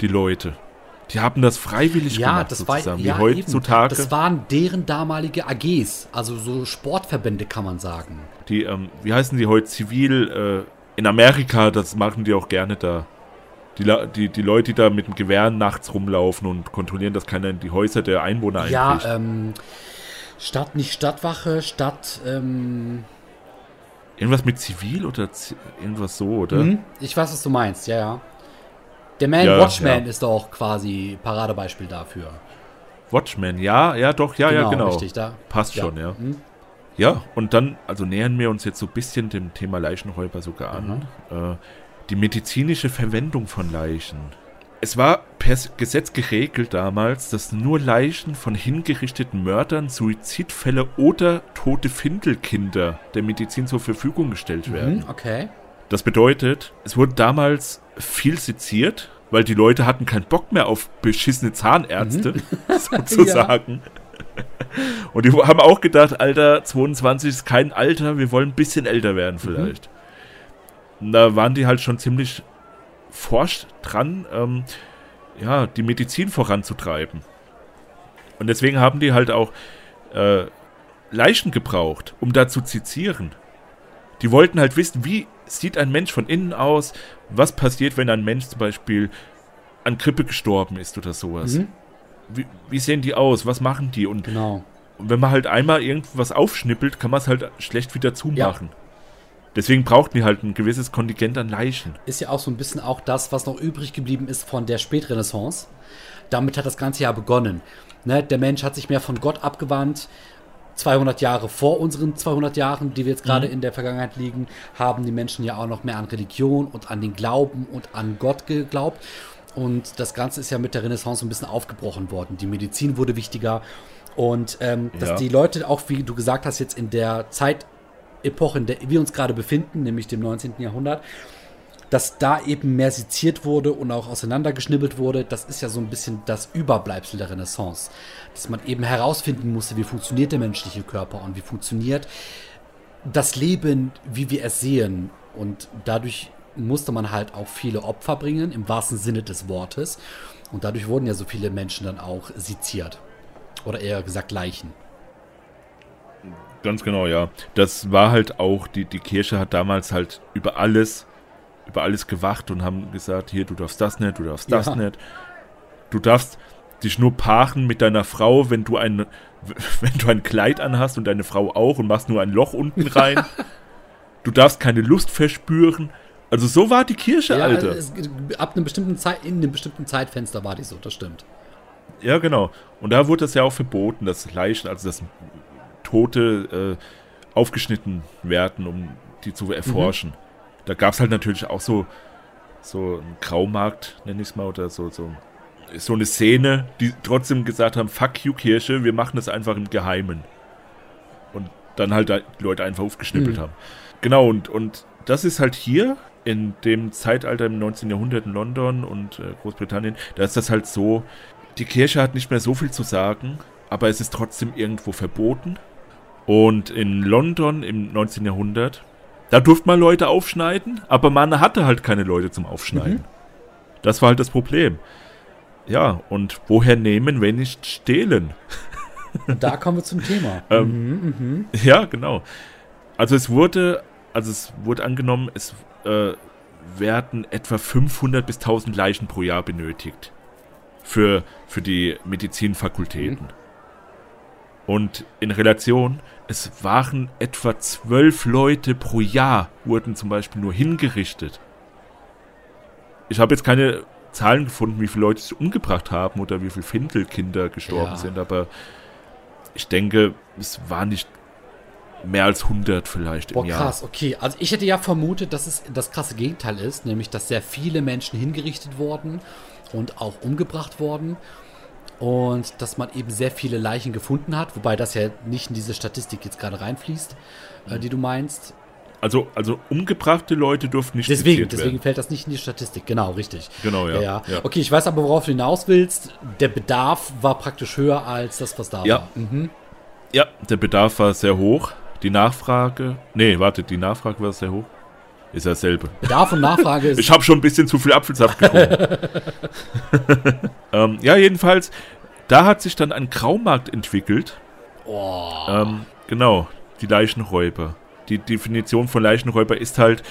Die Leute. Die haben das freiwillig Ja, gemacht, das war sozusagen. ja, wie heutzutage. Eben. Das waren deren damalige AGs, also so Sportverbände kann man sagen. die, ähm, wie heißen die heute? Zivil, äh, in Amerika, das machen die auch gerne da. Die, die, die Leute, die da mit dem Gewehr nachts rumlaufen und kontrollieren, dass keiner in die Häuser der Einwohner Ja, einbricht. ähm, Stadt, nicht Stadtwache, Stadt, ähm, Irgendwas mit Zivil oder Z irgendwas so, oder? mhm. ich weiß, was du meinst, ja, ja. Der Man Ja, Watchman ja. ist auch quasi Paradebeispiel dafür. Watchmen, ja, ja, doch, ja, ja, genau. Richtig, da. Passt Ja. schon, ja. Mhm. Ja, und dann, also nähern wir uns jetzt so ein bisschen dem Thema Leichenräuber sogar an. Äh, die medizinische Verwendung von Leichen. Es war per Gesetz geregelt damals, dass nur Leichen von hingerichteten Mördern, Suizidfälle oder tote Findelkinder der Medizin zur Verfügung gestellt werden. Mhm, okay. Das bedeutet, es wurde damals viel seziert, weil die Leute hatten keinen Bock mehr auf beschissene Zahnärzte, sozusagen. Und die haben auch gedacht, Alter, 22 ist kein Alter, wir wollen ein bisschen älter werden vielleicht. Und da waren die halt schon ziemlich forscht dran, ähm, ja, die Medizin voranzutreiben. Und deswegen haben die halt auch äh, Leichen gebraucht, um da zu zizieren. Die wollten halt wissen, wie sieht ein Mensch von innen aus, was passiert, wenn ein Mensch zum Beispiel an Grippe gestorben ist oder sowas. Mhm. Wie, wie sehen die aus, was machen die? Und Genau. wenn man halt einmal irgendwas aufschnippelt, kann man es halt schlecht wieder zumachen. Deswegen brauchten die halt ein gewisses Kontingent an Leichen. Ist ja auch so ein bisschen auch das, was noch übrig geblieben ist von der Spätrenaissance. Damit hat das Ganze ja begonnen. Ne, der Mensch hat sich mehr von Gott abgewandt. 200 Jahre vor unseren 200 Jahren, die wir jetzt gerade in der Vergangenheit liegen, haben die Menschen ja auch noch mehr an Religion und an den Glauben und an Gott geglaubt. Und das Ganze ist ja mit der Renaissance ein bisschen aufgebrochen worden. Die Medizin wurde wichtiger. Und ähm, dass Ja. die Leute auch, wie du gesagt hast, jetzt in der Zeitepoche, in der wir uns gerade befinden, nämlich dem 19. Jahrhundert, dass da eben mehr seziert wurde und auch auseinandergeschnibbelt wurde, das ist ja so ein bisschen das Überbleibsel der Renaissance. Dass man eben herausfinden musste, wie funktioniert der menschliche Körper und wie funktioniert das Leben, wie wir es sehen. Und dadurch musste man halt auch viele Opfer bringen, im wahrsten Sinne des Wortes. Und dadurch wurden ja so viele Menschen dann auch seziert. Oder eher gesagt Leichen. Ganz genau, ja. Das war halt auch, die, die Kirche hat damals halt über alles, über alles gewacht und haben gesagt, hier, du darfst das nicht, du darfst das Ja. nicht. Du darfst dich nur paaren mit deiner Frau, wenn du ein, wenn du ein Kleid anhast und deine Frau auch und machst nur ein Loch unten rein. du darfst keine Lust verspüren. Also so war die Kirche, Alter. es, ab einem bestimmten Zeit, in einem bestimmten Zeitfenster war die so, das stimmt. Ja, genau. Und da wurde das ja auch verboten, dass Leichen, also dass Tote äh, aufgeschnitten werden, um die zu erforschen. Da gab es halt natürlich auch so, so einen Graumarkt, nenne ich es mal, oder so, so, so eine Szene, die trotzdem gesagt haben, fuck you Kirche, wir machen das einfach im Geheimen. Und dann halt die Leute einfach aufgeschnippelt Mhm. haben. Genau, und, und das ist halt hier in dem Zeitalter im 19. Jahrhundert in London und äh, Großbritannien, da ist das halt so, die Kirche hat nicht mehr so viel zu sagen, aber es ist trotzdem irgendwo verboten. Und in London im 19. Jahrhundert, da durfte man Leute aufschneiden, aber man hatte halt keine Leute zum Aufschneiden. Das war halt das Problem. Ja, und woher nehmen, wenn nicht stehlen? Und da kommen wir zum Thema. Ähm, Ja, genau. Also es wurde, also es wurde angenommen, es äh, werden etwa 500 bis 1000 Leichen pro Jahr benötigt für, für die Medizinfakultäten. Und in Relation, es waren etwa zwölf Leute pro Jahr, wurden zum Beispiel nur hingerichtet. Ich habe jetzt keine Zahlen gefunden, wie viele Leute sich umgebracht haben oder wie viele Findelkinder gestorben Ja. sind, aber ich denke, es war nicht mehr als 100 vielleicht Boah, im Jahr. krass, okay. Also ich hätte ja vermutet, dass es das krasse Gegenteil ist, nämlich dass sehr viele Menschen hingerichtet wurden und auch umgebracht wurden. Und dass man eben sehr viele Leichen gefunden hat, wobei das ja nicht in diese Statistik jetzt gerade reinfließt, äh, die du meinst. Also, also umgebrachte Leute durften nicht Deswegen, deswegen werden. fällt das nicht in die Statistik, genau, richtig. Genau, ja. Ja, ja. Okay, ich weiß aber, worauf du hinaus willst. Der Bedarf war praktisch höher als das, was da Ja. war. Mhm. Ja, der Bedarf war sehr hoch. Die Nachfrage. Nee, warte, die Nachfrage war sehr hoch. Ist dasselbe. Bedarf und Nachfrage ist. Ich habe schon ein bisschen zu viel Apfelsaft getrunken. ähm, ja, jedenfalls, da hat sich dann ein Graumarkt entwickelt. oh, Ähm, genau, die Leichenräuber. Die Definition von Leichenräuber ist halt,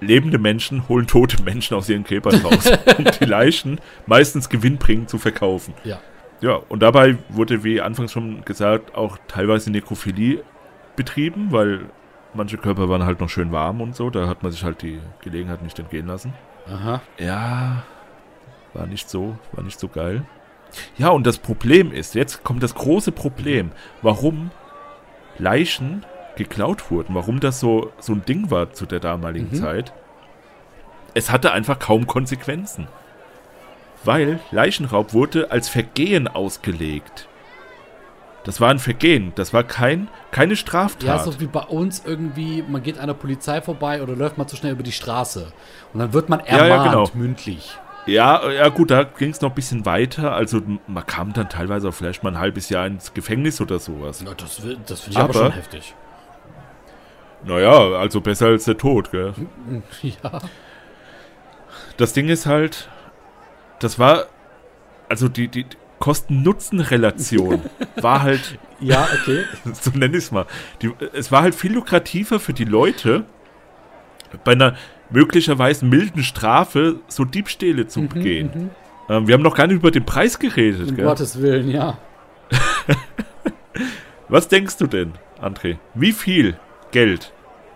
lebende Menschen holen tote Menschen aus ihren Gräbern raus, um die Leichen meistens gewinnbringend zu verkaufen. ja. Ja, und dabei wurde, wie anfangs schon gesagt, auch teilweise Nekrophilie betrieben, weil manche Körper waren halt noch schön warm und so. Da hat man sich halt die Gelegenheit nicht entgehen lassen. Aha. Ja, war nicht so, war nicht so geil. Ja, und das Problem ist, jetzt kommt das große Problem, warum Leichen geklaut wurden, warum das so, so ein Ding war zu der damaligen Mhm. Zeit. Es hatte einfach kaum Konsequenzen. Weil Leichenraub wurde als Vergehen ausgelegt. Das war ein Vergehen, das war kein, keine Straftat. Ja, so wie bei uns irgendwie, man geht an der Polizei vorbei oder läuft mal zu schnell über die Straße. Und dann wird man ja, ermahnt, genau. mündlich. Ja, ja gut, da ging es noch ein bisschen weiter. Also man kam dann teilweise auch vielleicht mal ein halbes Jahr ins Gefängnis oder sowas. Ja, das das finde ich aber, Aber- schon heftig. Naja, also besser als der Tod, gell? Ja. Das Ding ist halt, das war, also die, die Kosten-Nutzen-Relation war halt, ja, okay. so nenne ich es mal, die, es war halt viel lukrativer für die Leute, bei einer möglicherweise milden Strafe so Diebstähle zu begehen. Ähm, wir haben noch gar nicht über den Preis geredet, Um gell? Gottes Willen, ja. Was denkst du denn, André? Wie viel Geld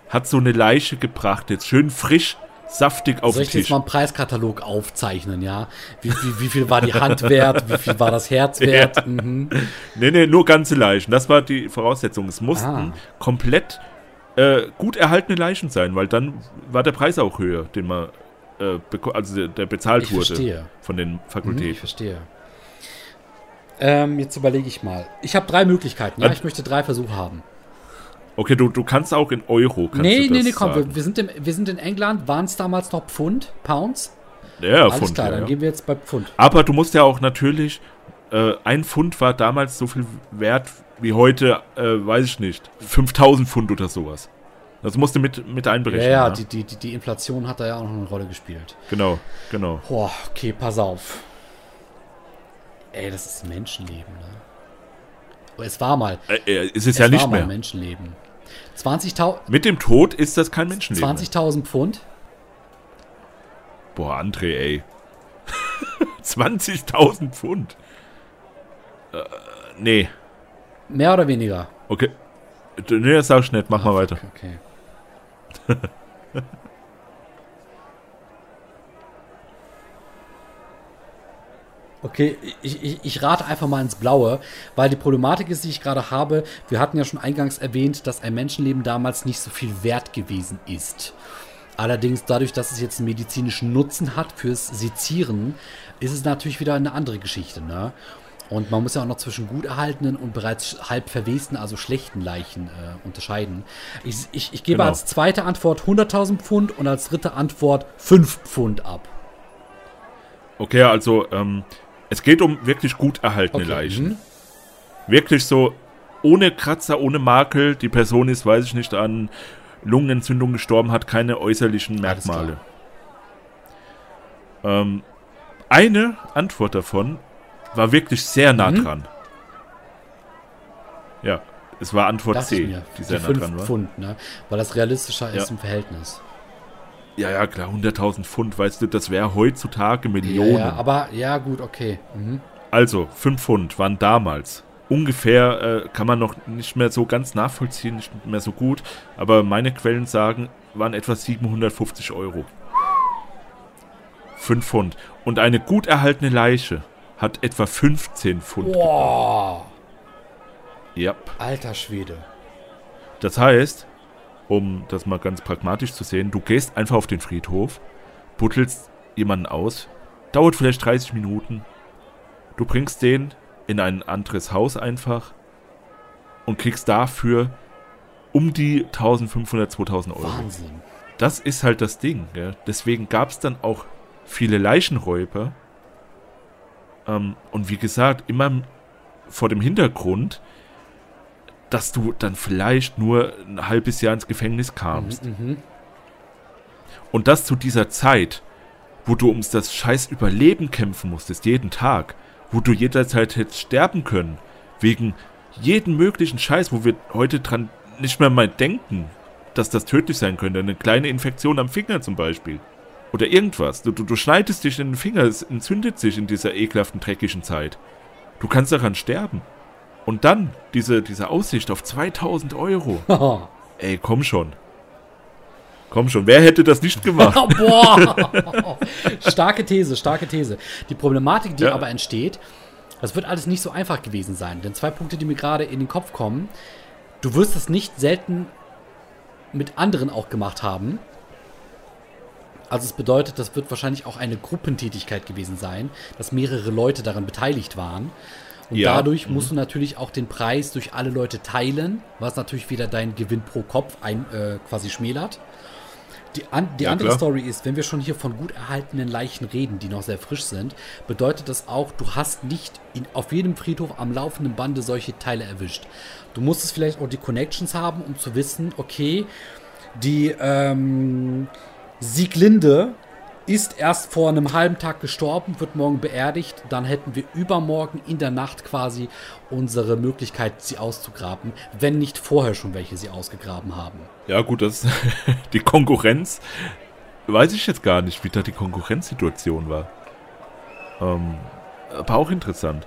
hat so eine Leiche gebracht, jetzt schön frisch, saftig auf Soll den ich jetzt Tisch? mal einen Preiskatalog aufzeichnen, ja? Wie, wie, wie viel war die Hand wert? Wie viel war das Herz wert? Mhm. Nee, nee, nur ganze Leichen. Das war die Voraussetzung. Es mussten Ah. komplett äh, gut erhaltene Leichen sein, weil dann war der Preis auch höher, den man, äh, also der, bezahlt Ich wurde verstehe. von den Mhm, ich Fakultäten. verstehe. Ähm, jetzt überlege ich mal. Ich habe drei Möglichkeiten, ja? Äh, Ich möchte drei Versuche haben. Okay, du, du kannst auch in Euro. Kannst Nee, nee, nee, komm, wir, wir, sind im, wir sind in England. Waren es damals noch Pfund? Pounds? Ja, Alles Pfund, klar, ja, dann ja. gehen wir jetzt bei Pfund. Aber du musst ja auch natürlich, äh, ein Pfund war damals so viel wert wie heute, äh, weiß ich nicht, 5000 Pfund oder sowas. Das musst du mit, mit Ja, einberechnen. ja, ne? die, die, die, Inflation hat da ja auch noch eine Rolle gespielt. Genau, genau. Boah, okay, pass auf. Ey, das ist Menschenleben, ne? Oh, es war mal. Äh, äh, ist es, Es ja nicht war mal mehr. Menschenleben. 20.000 Mit dem Tod ist das kein Menschenleben. mehr. 20.000 Pfund? Boah, André, ey. 20.000 Pfund. Äh, nee. Mehr oder weniger? Okay. Nee, das sag ich nicht. Mach mal weiter. Okay. Okay, ich, ich, ich rate einfach mal ins Blaue, weil die Problematik ist, die ich gerade habe, wir hatten ja schon eingangs erwähnt, dass ein Menschenleben damals nicht so viel wert gewesen ist. Allerdings dadurch, dass es jetzt einen medizinischen Nutzen hat fürs Sezieren, ist es natürlich wieder eine andere Geschichte. Ne? Und man muss ja auch noch zwischen gut erhaltenen und bereits halb verwesten, also schlechten Leichen äh, unterscheiden. Ich, ich, ich gebe Genau. als zweite Antwort 100.000 Pfund und als dritte Antwort 5 Pfund ab. Okay, also, ähm, es geht um wirklich gut erhaltene Okay, Leichen. mhm. Wirklich so ohne Kratzer, ohne Makel. Die Person ist, weiß ich nicht, an Lungenentzündung gestorben, hat keine äußerlichen. Merkmale. Ähm, eine Antwort davon war wirklich sehr nah Mhm. dran. Ja, es war Antwort Dachte ich C, mir. die Die sehr nah 5 dran war. Pfund, ne? Weil das realistischer ist Ja. im Verhältnis. Ja, ja, klar, 100.000 Pfund, weißt du, das wäre heutzutage Ja, Millionen. ja, aber ja, gut, okay. Mhm. Also, 5 Pfund waren damals. Ungefähr äh, kann man noch nicht mehr so ganz nachvollziehen, nicht mehr so gut, aber meine Quellen sagen, waren etwa 750 Euro. 5 Pfund. Und eine gut erhaltene Leiche hat etwa 15 Pfund. Boah, Ja. alter Schwede. Das heißt, um das mal ganz pragmatisch zu sehen, du gehst einfach auf den Friedhof, buttelst jemanden aus, dauert vielleicht 30 Minuten, du bringst den in ein anderes Haus einfach und kriegst dafür um die 1500, 2000 Euro. Wahnsinn. Das ist halt das Ding. Gell? Deswegen gab es dann auch viele Leichenräuber. Ähm, und wie gesagt, immer vor dem Hintergrund, dass du dann vielleicht nur ein halbes Jahr ins Gefängnis kamst. Mhm. Und das zu dieser Zeit, wo du ums das scheiß Überleben kämpfen musstest, jeden Tag, wo du jederzeit hättest sterben können, wegen jeden möglichen Scheiß, wo wir heute dran nicht mehr mal denken, dass das tödlich sein könnte. Eine kleine Infektion am Finger zum Beispiel. Oder irgendwas. Du, du, du schneidest dich in den Finger, es entzündet sich in dieser ekelhaften, dreckigen Zeit. Du kannst daran sterben. Und dann diese, diese Aussicht auf 2000 Euro. Ey, komm schon. Komm schon, wer hätte das nicht gemacht? Boah. starke These, starke These. Die Problematik, die Ja. aber entsteht, das wird alles nicht so einfach gewesen sein. Denn zwei Punkte, die mir gerade in den Kopf kommen. Du wirst es nicht selten mit anderen auch gemacht haben. Also es bedeutet, das wird wahrscheinlich auch eine Gruppentätigkeit gewesen sein, dass mehrere Leute daran beteiligt waren. Und Ja. dadurch musst du natürlich auch den Preis durch alle Leute teilen, was natürlich wieder deinen Gewinn pro Kopf ein, äh, quasi schmälert. Die, an, die Ja, andere klar. Story ist, wenn wir schon hier von gut erhaltenen Leichen reden, die noch sehr frisch sind, bedeutet das auch, du hast nicht in, auf jedem Friedhof am laufenden Bande solche Teile erwischt. Du musstest vielleicht auch die Connections haben, um zu wissen, okay, die ähm, Sieglinde ist erst vor einem halben Tag gestorben, wird morgen beerdigt. Dann hätten wir übermorgen in der Nacht quasi unsere Möglichkeit, sie auszugraben, wenn nicht vorher schon welche sie ausgegraben haben. Ja, gut, das die Konkurrenz. Weiß ich jetzt gar nicht, wie da die Konkurrenzsituation war. Ähm, aber auch interessant.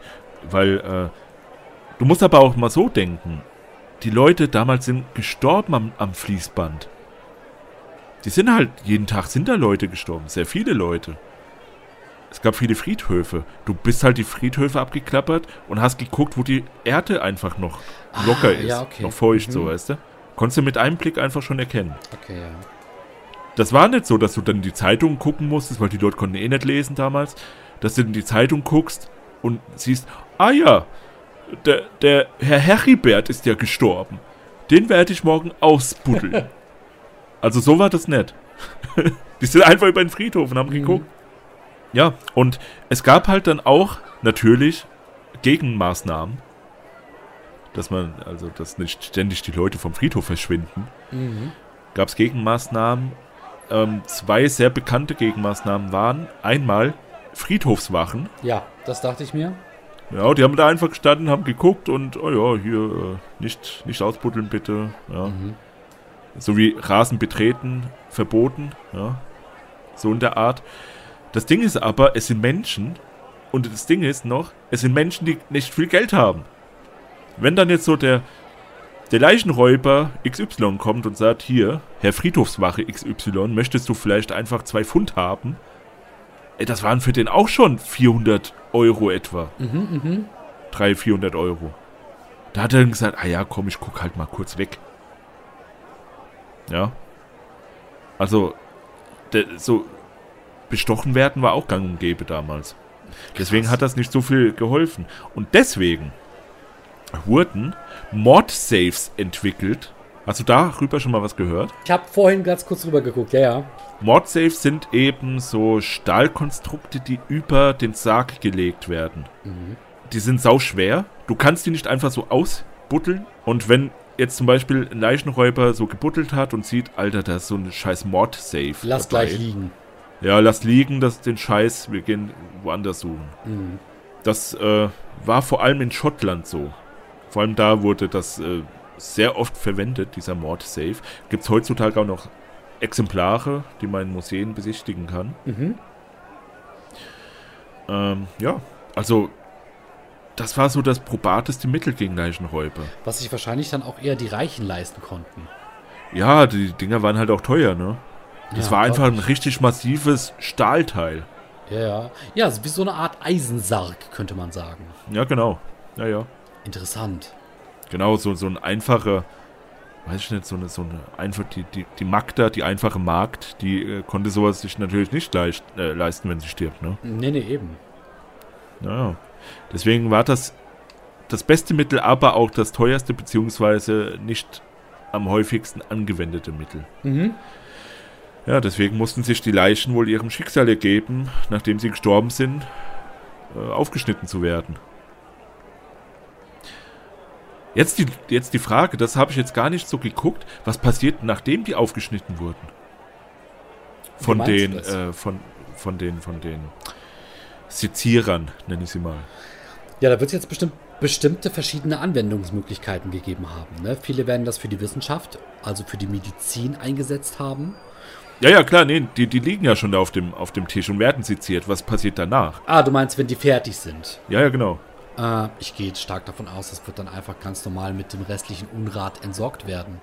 Weil, äh, du musst aber auch mal so denken. Die Leute damals sind gestorben am, am Fließband. Die sind halt, jeden Tag sind da Leute gestorben. Sehr viele Leute. Es gab viele Friedhöfe. Du bist halt die Friedhöfe abgeklappert und hast geguckt, wo die Erde einfach noch locker ist. ja, okay. Noch feucht, so, Mhm. weißt du? Konntest du mit einem Blick einfach schon erkennen. Okay, ja. Das war nicht so, dass du dann in die Zeitung gucken musstest, weil die Leute konnten eh nicht lesen damals, dass du in die Zeitung guckst und siehst, ah ja, der, der Herr Heribert ist ja gestorben. Den werde ich morgen ausbuddeln. also so war das nicht. die sind einfach über den Friedhof und haben geguckt. Ja, und es gab halt dann auch natürlich Gegenmaßnahmen, dass man, also dass nicht ständig die Leute vom Friedhof verschwinden Mhm. gab es Gegenmaßnahmen. Ähm, zwei sehr bekannte Gegenmaßnahmen waren einmal Friedhofswachen. Ja, das dachte ich mir. Ja, die haben da einfach gestanden, haben geguckt und, oh ja, hier, äh, nicht, nicht ausbuddeln bitte. Ja. Mhm. So wie Rasen betreten, verboten. Ja. So in der Art. Das Ding ist aber, es sind Menschen. Und das Ding ist noch, es sind Menschen, die nicht viel Geld haben. Wenn dann jetzt so der, der Leichenräuber XY kommt und sagt, hier, Herr Friedhofswache XY, möchtest du vielleicht einfach zwei Pfund haben? Das waren für den auch schon 400 Euro etwa. Mhm, mhm. 300, 400 Euro. Da hat er dann gesagt, ah ja, komm, ich guck halt mal kurz weg. Ja. Also, so bestochen werden war auch gang und gäbe damals. Deswegen Krass. hat das nicht so viel geholfen. Und deswegen wurden Mod-Saves entwickelt. Hast du darüber schon mal was gehört? Ich habe vorhin ganz kurz drüber geguckt, ja, ja. Mod-Saves sind eben so Stahlkonstrukte, die über den Sarg gelegt werden. Die sind sau schwer. Du kannst die nicht einfach so ausbuddeln. Und wenn jetzt zum Beispiel ein Leichenräuber so gebuddelt hat und sieht, Alter, da ist so ein scheiß Mod-Safe. Lass dabei. gleich liegen. Ja, lass liegen, das den Scheiß, wir gehen woanders suchen. Mhm. Das äh, war vor allem in Schottland so. Vor allem da wurde das äh, sehr oft verwendet, dieser Mord-Safe. Gibt es heutzutage auch noch Exemplare, die man in Museen besichtigen kann. Mhm. Ähm, ja, also das war so das probateste Mittel gegen Leichenräuber. Was sich wahrscheinlich dann auch eher die Reichen leisten konnten. Ja, die Dinger waren halt auch teuer, ne? Das Ja, war einfach ein richtig massives Stahlteil. Ja, ja. Ja, wie so eine Art Eisensarg, könnte man sagen. Ja, genau. Ja, ja. Interessant. Genau, so, so ein einfacher, weiß ich nicht, so eine, so eine einfach, die, die, die Magda, die einfache Magd, die äh, konnte sowas sich natürlich nicht leicht, äh, leisten, wenn sie stirbt, ne? Nee, nee, eben. Naja. Deswegen war das das beste Mittel, aber auch das teuerste, beziehungsweise nicht am häufigsten angewendete Mittel. Mhm. Ja, deswegen mussten sich die Leichen wohl ihrem Schicksal ergeben, nachdem sie gestorben sind, äh, aufgeschnitten zu werden. Jetzt die, jetzt die Frage, das habe ich jetzt gar nicht so geguckt, was passiert, nachdem die aufgeschnitten wurden? Von den, äh, von, von den, von den Sezierern, nenne ich sie mal. Ja, da wird es jetzt bestimmt bestimmte verschiedene Anwendungsmöglichkeiten gegeben haben. Ne? Viele werden das für die Wissenschaft, also für die Medizin eingesetzt haben. Ja, ja, klar, nee, die, die liegen ja schon da auf dem, auf dem Tisch und werden seziert. Was passiert danach? Ah, du meinst, wenn die fertig sind. Ja, ja, genau. Äh, ich gehe jetzt stark davon aus, das wird dann einfach ganz normal mit dem restlichen Unrat entsorgt werden.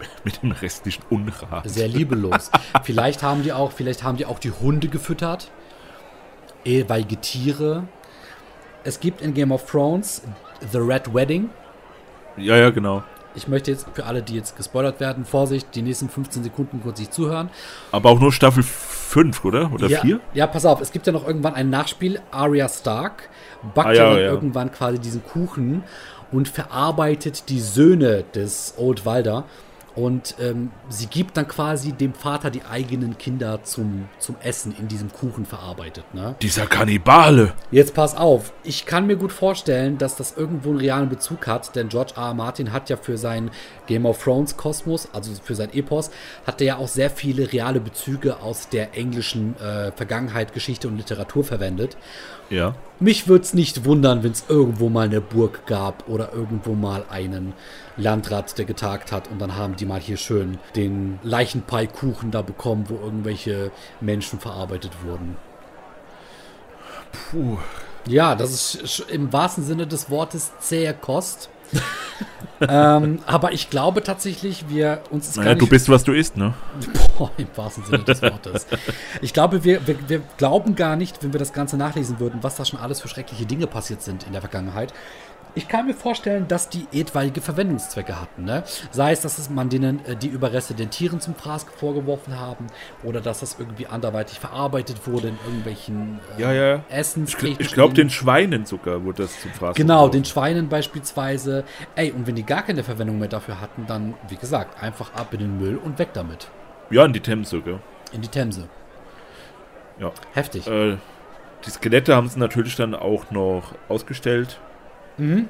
Mit dem restlichen Unrat. Sehr liebelos. vielleicht haben die auch, vielleicht haben die auch die Hunde gefüttert. Etwaige Tiere. Es gibt in Game of Thrones The Red Wedding. Ja, ja, genau. Ich möchte jetzt für alle, die jetzt gespoilert werden, Vorsicht, die nächsten 15 Sekunden kurz sich zuhören. Aber auch nur Staffel 5, oder? Oder ja, 4? Ja, pass auf, es gibt ja noch irgendwann ein Nachspiel. Arya Stark backt Ah, ja, ja, dann ja. irgendwann quasi diesen Kuchen und verarbeitet die Söhne des Old Walder. Und ähm, sie gibt dann quasi dem Vater die eigenen Kinder zum, zum Essen in diesem Kuchen verarbeitet. Ne? Dieser Kannibale. Jetzt pass auf, ich kann mir gut vorstellen, dass das irgendwo einen realen Bezug hat, denn George R. R. Martin hat ja für sein Game of Thrones Kosmos, also für sein Epos, hat er ja auch sehr viele reale Bezüge aus der englischen äh, Vergangenheit, Geschichte und Literatur verwendet. Ja. Mich würde es nicht wundern, wenn es irgendwo mal eine Burg gab oder irgendwo mal einen Landrat, der getagt hat und dann haben die mal hier schön den Leichenpie-Kuchen da bekommen, wo irgendwelche Menschen verarbeitet wurden. Puh. Ja, das ist im wahrsten Sinne des Wortes zähe Kost. ähm, aber ich glaube tatsächlich, wir uns Naja, gar du bist, was du isst, ne? Boah, im wahrsten Sinne des Wortes. Ich glaube, wir, wir, wir glauben gar nicht, wenn wir das Ganze nachlesen würden, was da schon alles für schreckliche Dinge passiert sind in der Vergangenheit. Ich kann mir vorstellen, dass die etwaige Verwendungszwecke hatten. Ne? Sei es, dass es man denen äh, die Überreste den Tieren zum Fraß vorgeworfen haben oder dass das irgendwie anderweitig verarbeitet wurde in irgendwelchen äh, Ja, ja. Essens. Ich, ich glaube, den Schweinen sogar wurde das zum Fraß. Genau, geworfen. den Schweinen beispielsweise. Ey, und wenn die gar keine Verwendung mehr dafür hatten, dann, wie gesagt, einfach ab in den Müll und weg damit. Ja, in die Themse, gell? In die Themse. Ja. Heftig. Äh, die Skelette haben sie natürlich dann auch noch ausgestellt. Mhm.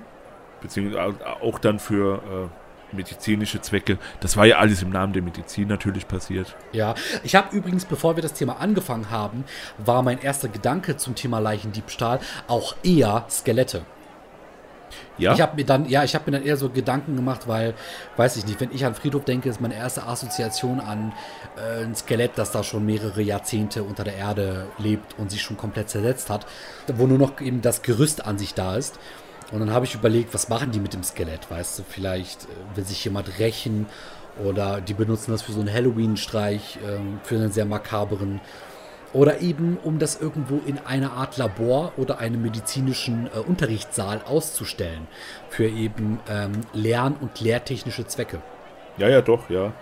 Beziehungsweise auch dann für medizinische Zwecke. Das war ja alles im Namen der Medizin natürlich passiert. Ja, ich habe übrigens, bevor wir das Thema angefangen haben, war mein erster Gedanke zum Thema Leichendiebstahl auch eher Skelette. Ja, Ich habe mir dann, ja, ich habe mir dann eher so Gedanken gemacht, weil, weiß ich nicht, wenn ich an Friedhof denke, ist meine erste Assoziation an äh, ein Skelett, das da schon mehrere Jahrzehnte unter der Erde lebt und sich schon komplett zersetzt hat, wo nur noch eben das Gerüst an sich da ist. Und dann habe ich überlegt, was machen die mit dem Skelett, weißt du, vielleicht äh, will sich jemand rächen oder die benutzen das für so einen Halloween-Streich, ähm, für einen sehr makaberen oder eben, um das irgendwo in einer Art Labor oder einem medizinischen äh, Unterrichtssaal auszustellen. Für eben ähm, Lern- und lehrtechnische Zwecke. ja, ja, doch, ja.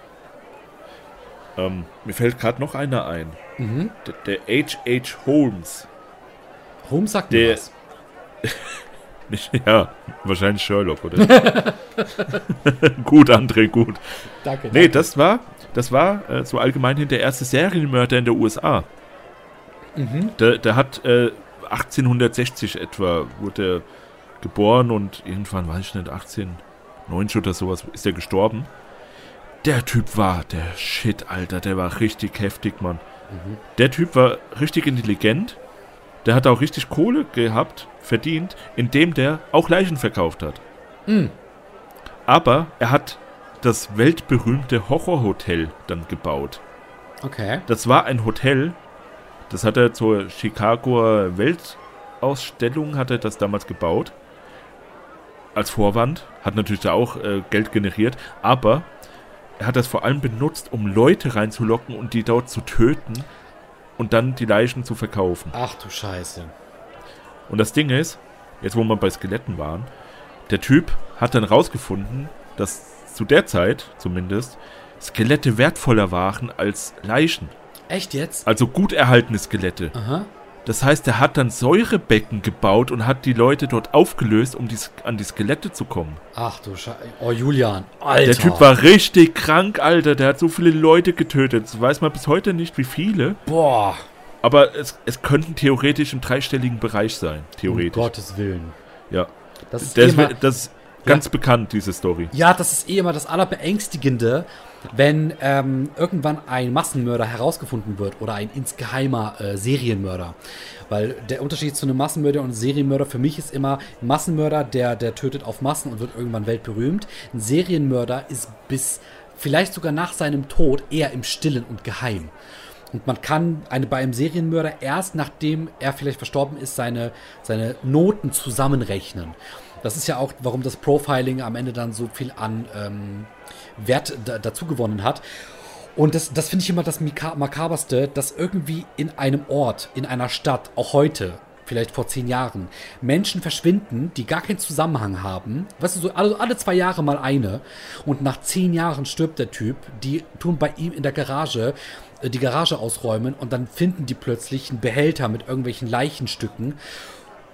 Ähm, mir fällt gerade noch einer ein. Mhm. Der, H.H. Holmes. Holmes sagt mir Der- was. Ja, wahrscheinlich Sherlock, oder? gut, André, gut. Danke. Nee, das war, das war äh, so allgemein der erste Serienmörder in der USA. Der, der hat äh, 1860 etwa wurde geboren und irgendwann, weiß ich nicht, 1890 oder sowas ist er gestorben. Der Typ war der Shit, Alter, der war richtig heftig, Mann. Der Typ war richtig intelligent. Der hat auch richtig Kohle gehabt, verdient, indem der auch Leichen verkauft hat. Aber er hat das weltberühmte Horrorhotel dann gebaut. Okay. Das war ein Hotel, das hat er zur Chicagoer Weltausstellung, hat er das damals gebaut. Als Vorwand. Hat natürlich da auch äh, Geld generiert, aber er hat das vor allem benutzt, um Leute reinzulocken und die dort zu töten und dann die Leichen zu verkaufen. Ach du Scheiße. Und das Ding ist, jetzt wo wir bei Skeletten waren, der Typ hat dann rausgefunden, dass zu der Zeit zumindest Skelette wertvoller waren als Leichen. Echt jetzt? Also gut erhaltene Skelette. Aha. Das heißt, er hat dann Säurebecken gebaut und hat die Leute dort aufgelöst, um die, an die Skelette zu kommen. Ach du Scheiße. Oh, Julian. Alter. Der Typ war richtig krank, Alter. Der hat so viele Leute getötet. Das weiß man bis heute nicht, wie viele. Boah. Aber es, es könnten theoretisch im dreistelligen Bereich sein. Um Theoretisch. Gottes Willen. Ja. Das ist, Das, eh das ganz bekannt, diese Story. ja, das ist eh immer das Allerbeängstigende, wenn ähm, irgendwann ein Massenmörder herausgefunden wird oder ein insgeheimer äh, Serienmörder. Weil der Unterschied zu einem Massenmörder und einem Serienmörder für mich ist immer, ein Massenmörder, der, der tötet auf Massen und wird irgendwann weltberühmt. Ein Serienmörder ist bis vielleicht sogar nach seinem Tod eher im Stillen und geheim. Und man kann eine, bei einem Serienmörder erst nachdem er vielleicht verstorben ist, seine, seine Noten zusammenrechnen. Das ist ja auch, warum das Profiling am Ende dann so viel an ähm, Wert da, dazu gewonnen hat. Und das, das finde ich immer das Makaberste, dass irgendwie in einem Ort, in einer Stadt, auch heute, vielleicht vor zehn Jahren, Menschen verschwinden, die gar keinen Zusammenhang haben. Weißt du, so alle, alle zwei Jahre mal eine. Und nach zehn Jahren stirbt der Typ. Die tun bei ihm in der Garage äh, die Garage ausräumen und dann finden die plötzlich einen Behälter mit irgendwelchen Leichenstücken.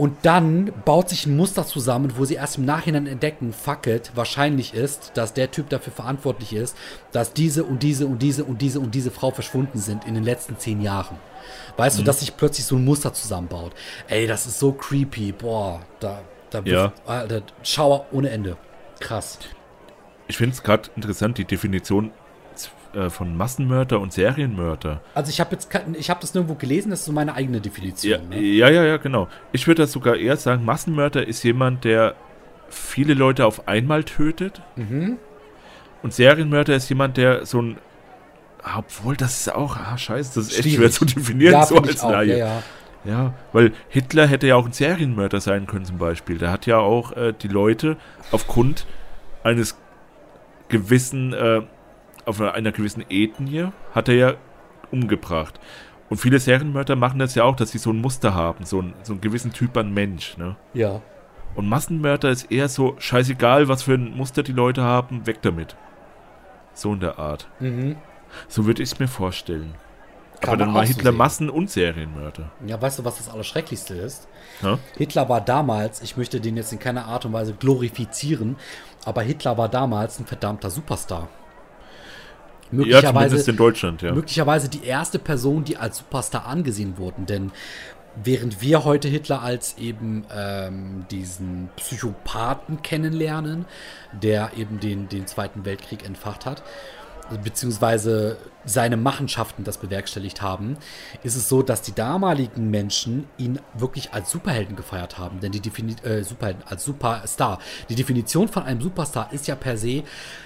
Und dann baut sich ein Muster zusammen, wo sie erst im Nachhinein entdecken, fuck it, wahrscheinlich ist, dass der Typ dafür verantwortlich ist, dass diese und diese und diese und diese und diese Frau verschwunden sind in den letzten zehn Jahren. Weißt du, dass sich plötzlich so ein Muster zusammenbaut. Ey, das ist so creepy. Boah, da, da Ja. Alter, Schauer ohne Ende. Krass. Ich finde es gerade interessant, die Definition äh, von Massenmörder und Serienmörder. Also ich habe jetzt ich habe das nirgendwo gelesen, das ist so meine eigene Ja, Definition. ne? ja, ja, ja, genau. Ich würde das sogar eher sagen, Massenmörder ist jemand, der viele Leute auf einmal tötet. Mhm. Und Serienmörder ist jemand, der so ein. Ah, Obwohl, das ist auch. Ah, scheiße, das ist echt schwer Schwierig. zu definieren, Ja, so als auch. Ja, Laie. ja. Ja, weil Hitler hätte ja auch ein Serienmörder sein können, zum Beispiel. Der hat ja auch äh, die Leute aufgrund eines gewissen, äh, auf einer gewissen Ethnie, hat er ja umgebracht. Und viele Serienmörder machen das ja auch, dass sie so ein Muster haben, so, ein, so einen gewissen Typ an Mensch. Ne? ja. Und Massenmörder ist eher so, scheißegal, was für ein Muster die Leute haben, weg damit. So in der Art. Mhm. So würde ich es mir vorstellen. Kann Aber dann war so Hitler sehen. Massen- und Serienmörder. Ja, weißt du, was das Allerschrecklichste ist? Ja? Hitler war damals, ich möchte den jetzt in keiner Art und Weise glorifizieren, aber Hitler war damals ein verdammter Superstar. Ja, Möglicherweise, zumindest in Deutschland, ja. möglicherweise die erste Person, die als Superstar angesehen wurden, denn während wir heute Hitler als eben ähm, diesen Psychopathen kennenlernen, der eben den, den Zweiten Weltkrieg entfacht hat, beziehungsweise seine Machenschaften das bewerkstelligt haben, ist es so, dass die damaligen Menschen ihn wirklich als Superhelden gefeiert haben. Denn die Defini äh, Superhelden als Superstar. Die Definition von einem Superstar ist ja per se,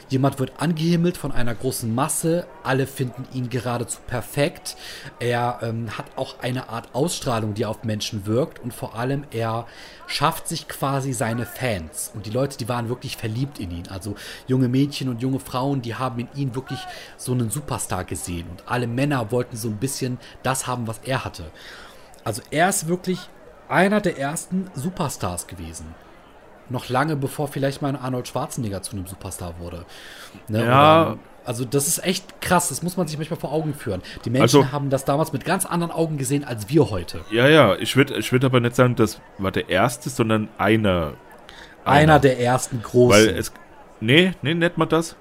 jemand wird angehimmelt von einer großen Masse, alle finden ihn geradezu perfekt. Er ähm, hat auch eine Art Ausstrahlung, die auf Menschen wirkt und vor allem er schafft sich quasi seine Fans. Und die Leute, die waren wirklich verliebt in ihn. Also junge Mädchen und junge Frauen, die haben in ihn wirklich so einen Superstar gesehen. Und alle Männer wollten so ein bisschen das haben, was er hatte. Also er ist wirklich einer der ersten Superstars gewesen. Noch lange bevor vielleicht mal ein Arnold Schwarzenegger zu einem Superstar wurde. Ne? Ja. Oder, also das ist echt krass, das muss man sich manchmal vor Augen führen. Die Menschen Also- haben das damals mit ganz anderen Augen gesehen als wir heute. Ja, ja, ich würde ich würd aber nicht sagen, das war der erste, sondern einer. Einer der ersten großen. Weil es. Nee, nee, nicht mal das.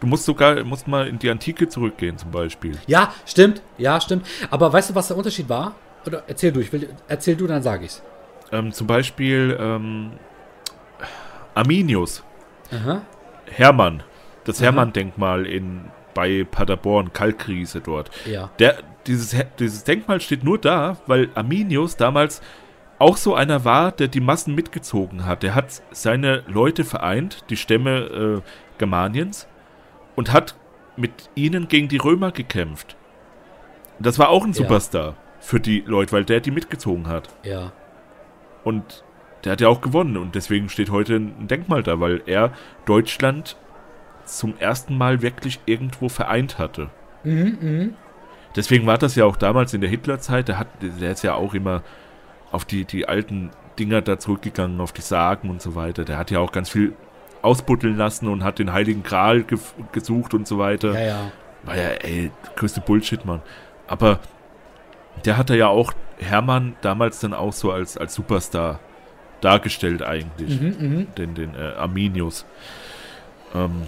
Du musst sogar, musst mal in die Antike zurückgehen, zum Beispiel. Ja, stimmt. Ja, stimmt. Aber weißt du, was der Unterschied war? Oder erzähl du, ich will, erzähl du, dann sag ich's. Ähm, zum Beispiel ähm, Arminius, Aha. Hermann, das Aha. Hermann-Denkmal in bei Paderborn, Kalkkrise dort. Ja. Der, dieses, dieses Denkmal steht nur da, weil Arminius damals auch so einer war, der die Massen mitgezogen hat. Der hat seine Leute vereint, die Stämme äh, Germaniens, und hat mit ihnen gegen die Römer gekämpft. Das war auch ein Ja. Superstar für die Leute, weil der die mitgezogen hat. Ja. Und der hat ja auch gewonnen und deswegen steht heute ein Denkmal da, weil er Deutschland zum ersten Mal wirklich irgendwo vereint hatte. Deswegen war das ja auch damals in der Hitlerzeit, der, hat, der ist ja auch immer auf die, die alten Dinger da zurückgegangen, auf die Sagen und so weiter. Der hat ja auch ganz viel ausbuddeln lassen und hat den Heiligen Gral gef- gesucht und so weiter. Ja, ja. War ja, ey, größte Bullshit, Mann. Aber der hatte ja auch Hermann damals dann auch so als, als Superstar dargestellt eigentlich. Den, den äh, Arminius. Ähm,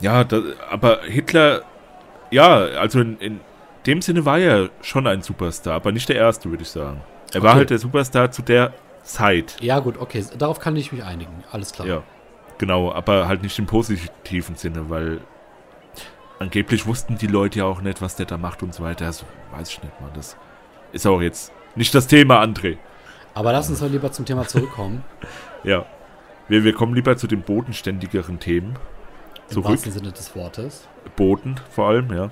ja, da, aber Hitler, ja, also in, in dem Sinne war er schon ein Superstar, aber nicht der erste, würde ich sagen. Er war Okay. halt der Superstar zu der Zeit. Ja, gut, okay. Darauf kann ich mich einigen. Alles klar. Ja, genau, aber halt nicht im positiven Sinne, weil angeblich wussten die Leute ja auch nicht, was der da macht und so weiter. Das weiß ich nicht mal. Das ist auch jetzt nicht das Thema, André. Aber lass uns doch lieber zum Thema zurückkommen. Ja. Wir, wir kommen lieber zu den bodenständigeren Themen. Im Zurück. wahrsten Sinne des Wortes. Boden vor allem, ja.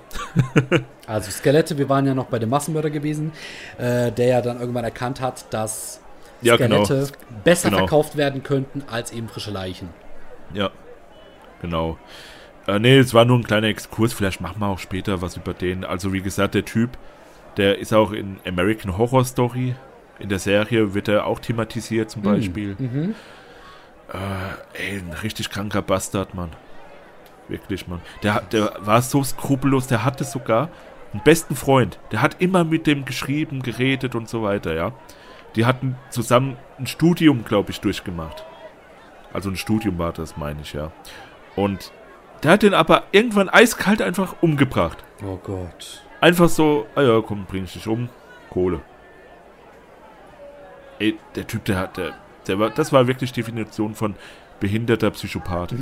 Also Skelette, wir waren ja noch bei dem Massenmörder gewesen, äh, der ja dann irgendwann erkannt hat, dass Ja, genau. Skelette besser Genau. verkauft werden könnten als eben frische Leichen. Ja. Genau. Äh, nee, es war nur ein kleiner Exkurs. Vielleicht machen wir auch später was über den. Also, wie gesagt, der Typ, der ist auch in American Horror Story. In der Serie wird er auch thematisiert, zum Beispiel. Mhm. Äh, ey, ein richtig kranker Bastard, Mann. Wirklich, Mann. Der, der war so skrupellos, der hatte sogar einen besten Freund. Der hat immer mit dem geschrieben, geredet und so weiter, ja. Die hatten zusammen ein Studium, glaube ich, durchgemacht. Also ein Studium war das, meine ich, ja. Und der hat den aber irgendwann eiskalt einfach umgebracht. Oh Gott. Einfach so, ah ja, komm, bring ich dich um. Kohle. Ey, der Typ, der hat, der, der war, das war wirklich Definition von behinderter Psychopath.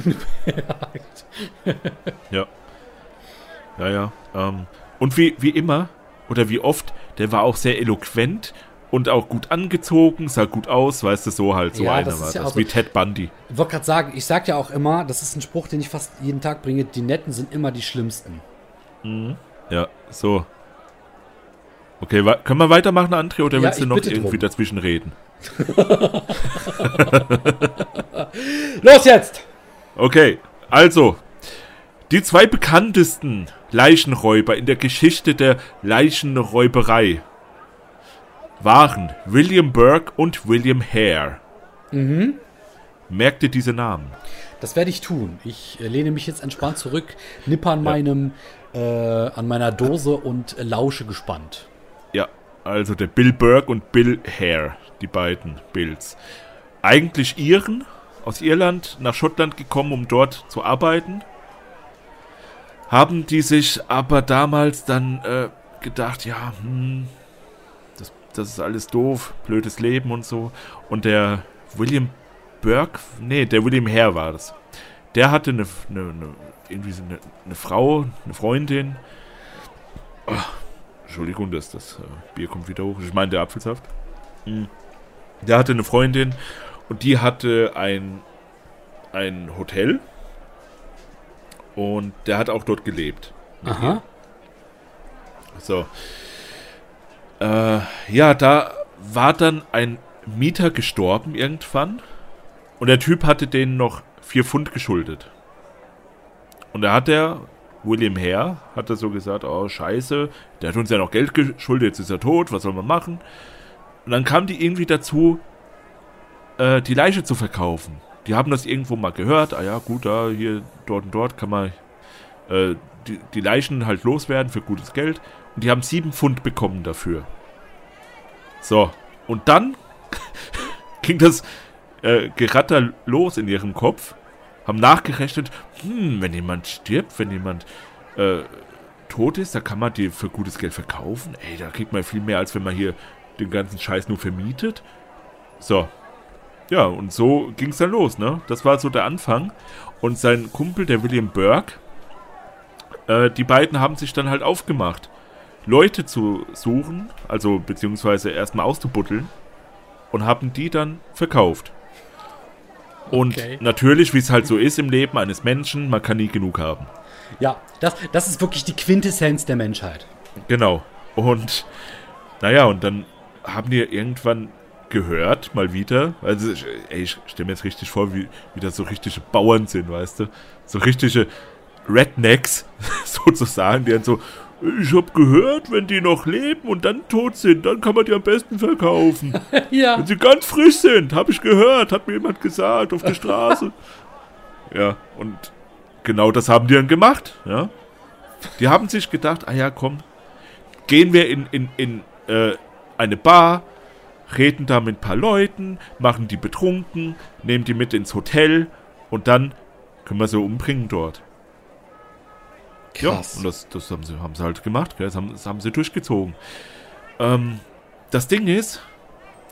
ja. Ja, ja. Ähm, und wie, wie immer, oder wie oft, der war auch sehr eloquent und auch gut angezogen, sah gut aus, weißt du, so halt, so Ja, einer war ja das, auch wie Ted Bundy. Ich wollte gerade sagen, ich sag ja auch immer, das ist ein Spruch, den ich fast jeden Tag bringe, die Netten sind immer die Schlimmsten. Ja, so. Okay, können wir weitermachen, André, oder Ja, willst du noch irgendwie drum. dazwischen reden? Los jetzt! Okay, also, die zwei bekanntesten Leichenräuber in der Geschichte der Leichenräuberei waren William Burke und William Hare. Mhm. Merkt ihr diese Namen? Das werde ich tun. Ich äh, lehne mich jetzt entspannt zurück, nippe an meinem, äh, an meiner Dose und lausche gespannt. Ja, also der Bill Burke und Bill Hare, die beiden Bills. Eigentlich Iren, aus Irland nach Schottland gekommen, um dort zu arbeiten. Haben die sich aber damals dann äh, gedacht, ja, hm, das, ist alles doof, blödes Leben und so. Und der William Burke, nee, der William Hare war das. Der hatte eine, eine, eine irgendwie so eine, eine Frau, eine Freundin. Oh, Entschuldigung, das, das äh, Bier kommt wieder hoch. Ich meine, der Apfelsaft. Mhm. Der hatte eine Freundin und die hatte ein, ein Hotel. Und der hat auch dort gelebt. Aha. So. Äh, ja, da war dann ein Mieter gestorben irgendwann. Und der Typ hatte denen noch vier Pfund geschuldet. Und da hat der, William Hare, hat er so gesagt, oh scheiße, der hat uns ja noch Geld geschuldet, jetzt ist er tot, was soll man machen? Und dann kam die irgendwie dazu, äh, die Leiche zu verkaufen. Die haben das irgendwo mal gehört, ah ja gut, da hier, dort und dort kann man äh, die, die Leichen halt loswerden für gutes Geld. Und die haben sieben Pfund bekommen dafür. So, und dann ging das äh, Geratter los in ihrem Kopf haben nachgerechnet, hm, wenn jemand stirbt, wenn jemand äh, tot ist, da kann man die für gutes Geld verkaufen. Ey, da kriegt man viel mehr, als wenn man hier den ganzen Scheiß nur vermietet. So. Ja, und so ging es dann los, ne? Das war so der Anfang. Und sein Kumpel, der William Burke, äh, die beiden haben sich dann halt aufgemacht, Leute zu suchen, also beziehungsweise erstmal auszubuddeln und haben die dann verkauft. Und Okay. natürlich, wie es halt so ist im Leben eines Menschen, man kann nie genug haben. Ja, das, das ist wirklich die Quintessenz der Menschheit. Genau. Und naja, und dann haben die irgendwann gehört, mal wieder, also ich- ey, ich stelle mir jetzt richtig vor, wie, wie das so richtige Bauern sind, weißt du? So richtige Rednecks, sozusagen, die dann so, ich hab gehört, wenn die noch leben und dann tot sind, dann kann man die am besten verkaufen. Ja. Wenn sie ganz frisch sind, habe ich gehört, hat mir jemand gesagt auf der Straße. ja, und genau das haben die dann gemacht, ja. Die haben sich gedacht, ah ja, komm, gehen wir in, in, in äh, eine Bar, reden da mit ein paar Leuten, machen die betrunken, nehmen die mit ins Hotel und dann können wir sie umbringen dort. Krass. Ja, und das, das haben, sie, haben sie halt gemacht, gell? Das, haben, das haben sie durchgezogen. Ähm, das Ding ist,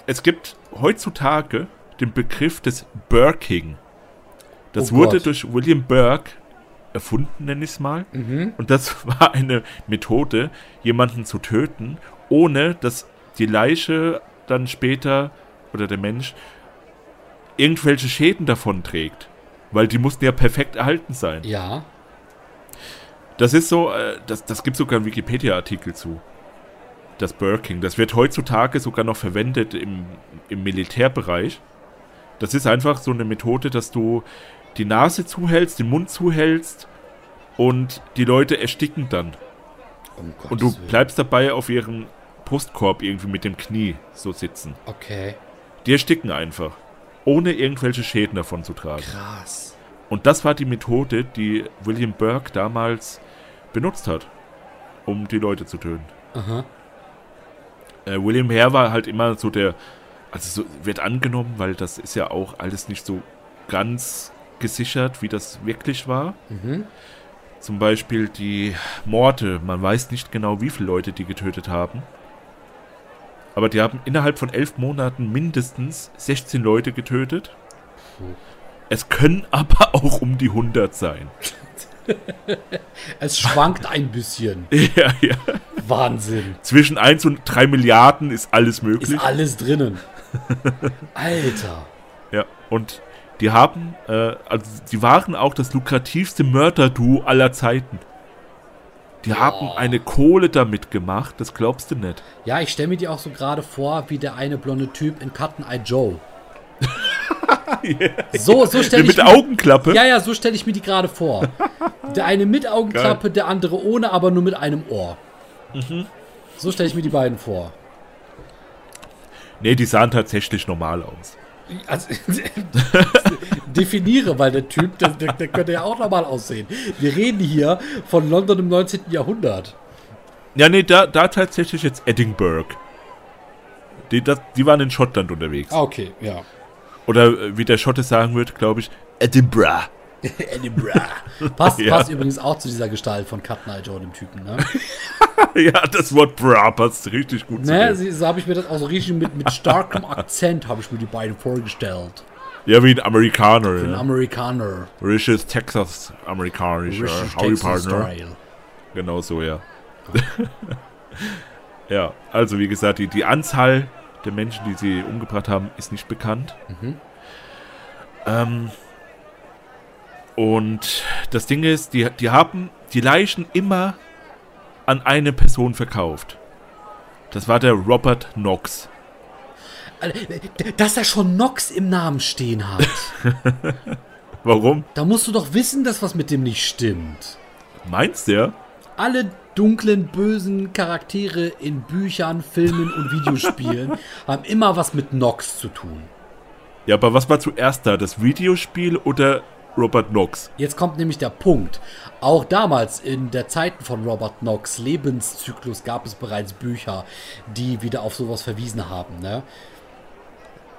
es gibt heutzutage den Begriff des Burking. Das Oh wurde Gott. durch William Burke erfunden, nenne ich es mal. Mhm. Und das war eine Methode, jemanden zu töten, ohne dass die Leiche dann später oder der Mensch irgendwelche Schäden davon trägt. Weil die mussten ja perfekt erhalten sein. Ja. Das ist so, äh, das, das gibt sogar einen Wikipedia-Artikel zu. Das Burking. Das wird heutzutage sogar noch verwendet im, im Militärbereich. Das ist einfach so eine Methode, dass du die Nase zuhältst, den Mund zuhältst und die Leute ersticken dann. Um Und du bleibst dabei auf ihrem Brustkorb irgendwie mit dem Knie so sitzen. Okay. Die ersticken einfach. Ohne irgendwelche Schäden davon zu tragen. Krass. Und das war die Methode, die William Burke damals benutzt hat, um die Leute zu töten. Aha. Äh, William Hare war halt immer so der, also so wird angenommen, weil das ist ja auch alles nicht so ganz gesichert, wie das wirklich war. Mhm. Zum Beispiel die Morde, man weiß nicht genau, wie viele Leute die getötet haben. Aber die haben innerhalb von elf Monaten mindestens 16 Leute getötet. Es können aber auch um die 100 sein. Es schwankt ein bisschen. Ja, ja. Wahnsinn. Zwischen 1 und 3 Milliarden ist alles möglich. Ist alles drinnen. Alter. ja, und die haben, äh, also die waren auch das lukrativste Mörderduo aller Zeiten. Die haben eine Kohle damit gemacht, das glaubst du nicht. Ja, ich stelle mir die auch so gerade vor, wie der eine blonde Typ in Cutten Eye Joe. So, so stelle ich Mit mir, Augenklappe. Ja, ja, so stelle ich mir die gerade vor. Der eine mit Augenklappe, der andere ohne, aber nur mit einem Ohr. Mhm. So stelle ich mir die beiden vor. Nee, die sahen tatsächlich normal aus. Also, definiere, weil der Typ, der, der, der könnte ja auch normal aussehen. Wir reden hier von London im 19. Jahrhundert. Ja, nee, da, da tatsächlich jetzt Edinburgh. Die, das, die waren in Schottland unterwegs. Ah, okay, ja. Oder äh, wie der Schotte sagen wird, glaube ich, Edinburgh. Bra. Passt, Ja. passt übrigens auch zu dieser Gestalt von Cut Night Joe, dem Typen, ne? ja, das Wort bra passt richtig gut zu ne dem. sie- so habe ich mir das auch so richtig mit, mit starkem Akzent habe ich mir die beiden vorgestellt. Ja, wie ein Amerikaner. Ein Ja. Amerikaner. Richtiges Texas-amerikanischer Richtig Howdy Texas. Style. Genau so, ja. ja, also wie gesagt, die, die Anzahl der Menschen, die sie umgebracht haben, ist nicht bekannt. Ähm, und das Ding ist, die, die haben die Leichen immer an eine Person verkauft. Das war der Robert Knox. Alter, Dass er schon Nox im Namen stehen hat. Warum? da musst du doch wissen, dass was mit dem nicht stimmt. Meinst du? Alle dunklen, bösen Charaktere in Büchern, Filmen und Videospielen haben immer was mit Nox zu tun. Ja, aber was war zuerst da? Das Videospiel oder Robert Knox? Jetzt kommt nämlich der Punkt. Auch damals in der Zeiten von Robert Knox Lebenszyklus gab es bereits Bücher, die wieder auf sowas verwiesen haben. Ne?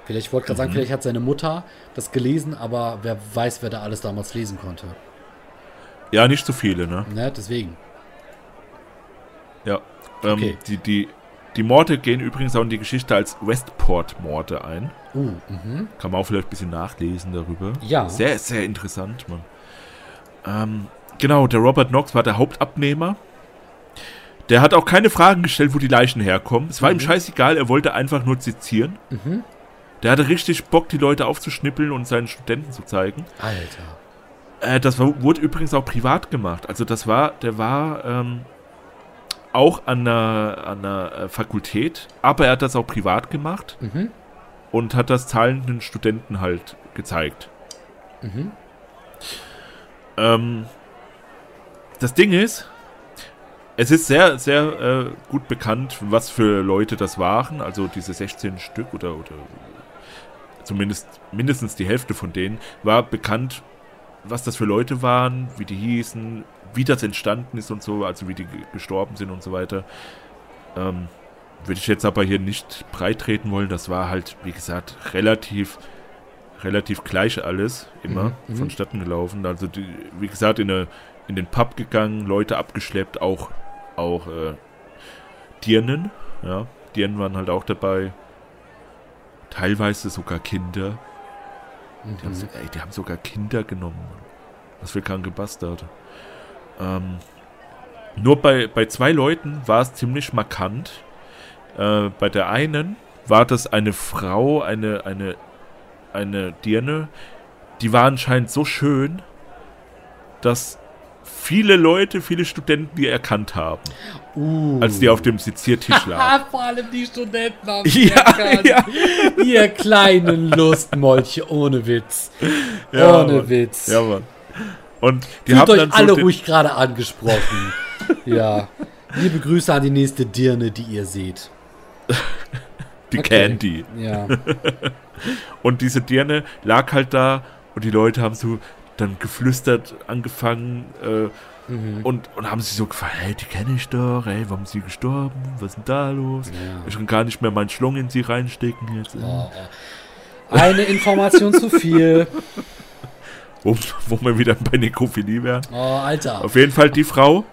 Vielleicht, ich wollte gerade sagen, vielleicht hat seine Mutter das gelesen, aber wer weiß, wer da alles damals lesen konnte. Ja, nicht so viele, ne? Ne? Deswegen. Ja. Ähm, Okay. die, die, die Morde gehen übrigens auch in die Geschichte als Westport-Morde ein. Uh, mhm. Kann man auch vielleicht ein bisschen nachlesen darüber. Ja. Sehr, sehr interessant, Mann. Ähm, genau, der Robert Knox war der Hauptabnehmer. Der hat auch keine Fragen gestellt, wo die Leichen herkommen. Es war ihm scheißegal, er wollte einfach nur sezieren. Der hatte richtig Bock, die Leute aufzuschnippeln und seinen Studenten zu zeigen. Alter. Äh, das war, wurde übrigens auch privat gemacht. Also das war, der war ähm, auch an einer, an einer äh, Fakultät, aber er hat das auch privat gemacht Mhm. und hat das zahlenden Studenten halt gezeigt. Mhm. Ähm, das Ding ist, es ist sehr, sehr äh, gut bekannt, was für Leute das waren. Also diese 16 Stück oder, oder zumindest mindestens die Hälfte von denen war bekannt, was das für Leute waren, wie die hießen, wie das entstanden ist und so, also wie die ge- gestorben sind und so weiter. Ähm, würde ich jetzt aber hier nicht breit treten wollen. Das war halt, wie gesagt, relativ, relativ gleich alles immer Mhm, mhm. vonstatten gelaufen. Also, die, wie gesagt, in, eine, in den Pub gegangen, Leute abgeschleppt, auch, auch äh, Dirnen. Ja, Dirnen waren halt auch dabei. Teilweise sogar Kinder. Die, haben, so, ey, die haben sogar Kinder genommen. Was für kranke Bastarde. Ähm, nur bei, bei zwei Leuten war es ziemlich markant. Äh, bei der einen war das eine Frau, eine, eine, eine Dirne, die war anscheinend so schön, dass viele Leute, viele Studenten die erkannt haben, Uh. als die auf dem Seziertisch lag. Ah, vor allem die Studenten haben Ja, erkannt. ja. Ihr kleinen Lustmolche, ohne Witz. Ja, ohne Mann. Witz. Ja, Mann. Und die Fühlt haben euch alle so ruhig gerade angesprochen. ja. Liebe Grüße an die nächste Dirne, die ihr seht. die Okay. Candy. Ja. Und diese Dirne lag halt da und die Leute haben so dann geflüstert angefangen äh, Mhm. und, und haben sich so gefragt, hey, die kenne ich doch, ey, warum ist sie gestorben? Was ist denn da los? Ja. Ich kann gar nicht mehr meinen Schlong in sie reinstecken jetzt. Oh, oh. Eine Information zu viel. Wo, wo wir wieder bei Nekrophilie wären. Oh, Alter. Auf jeden Fall die Frau,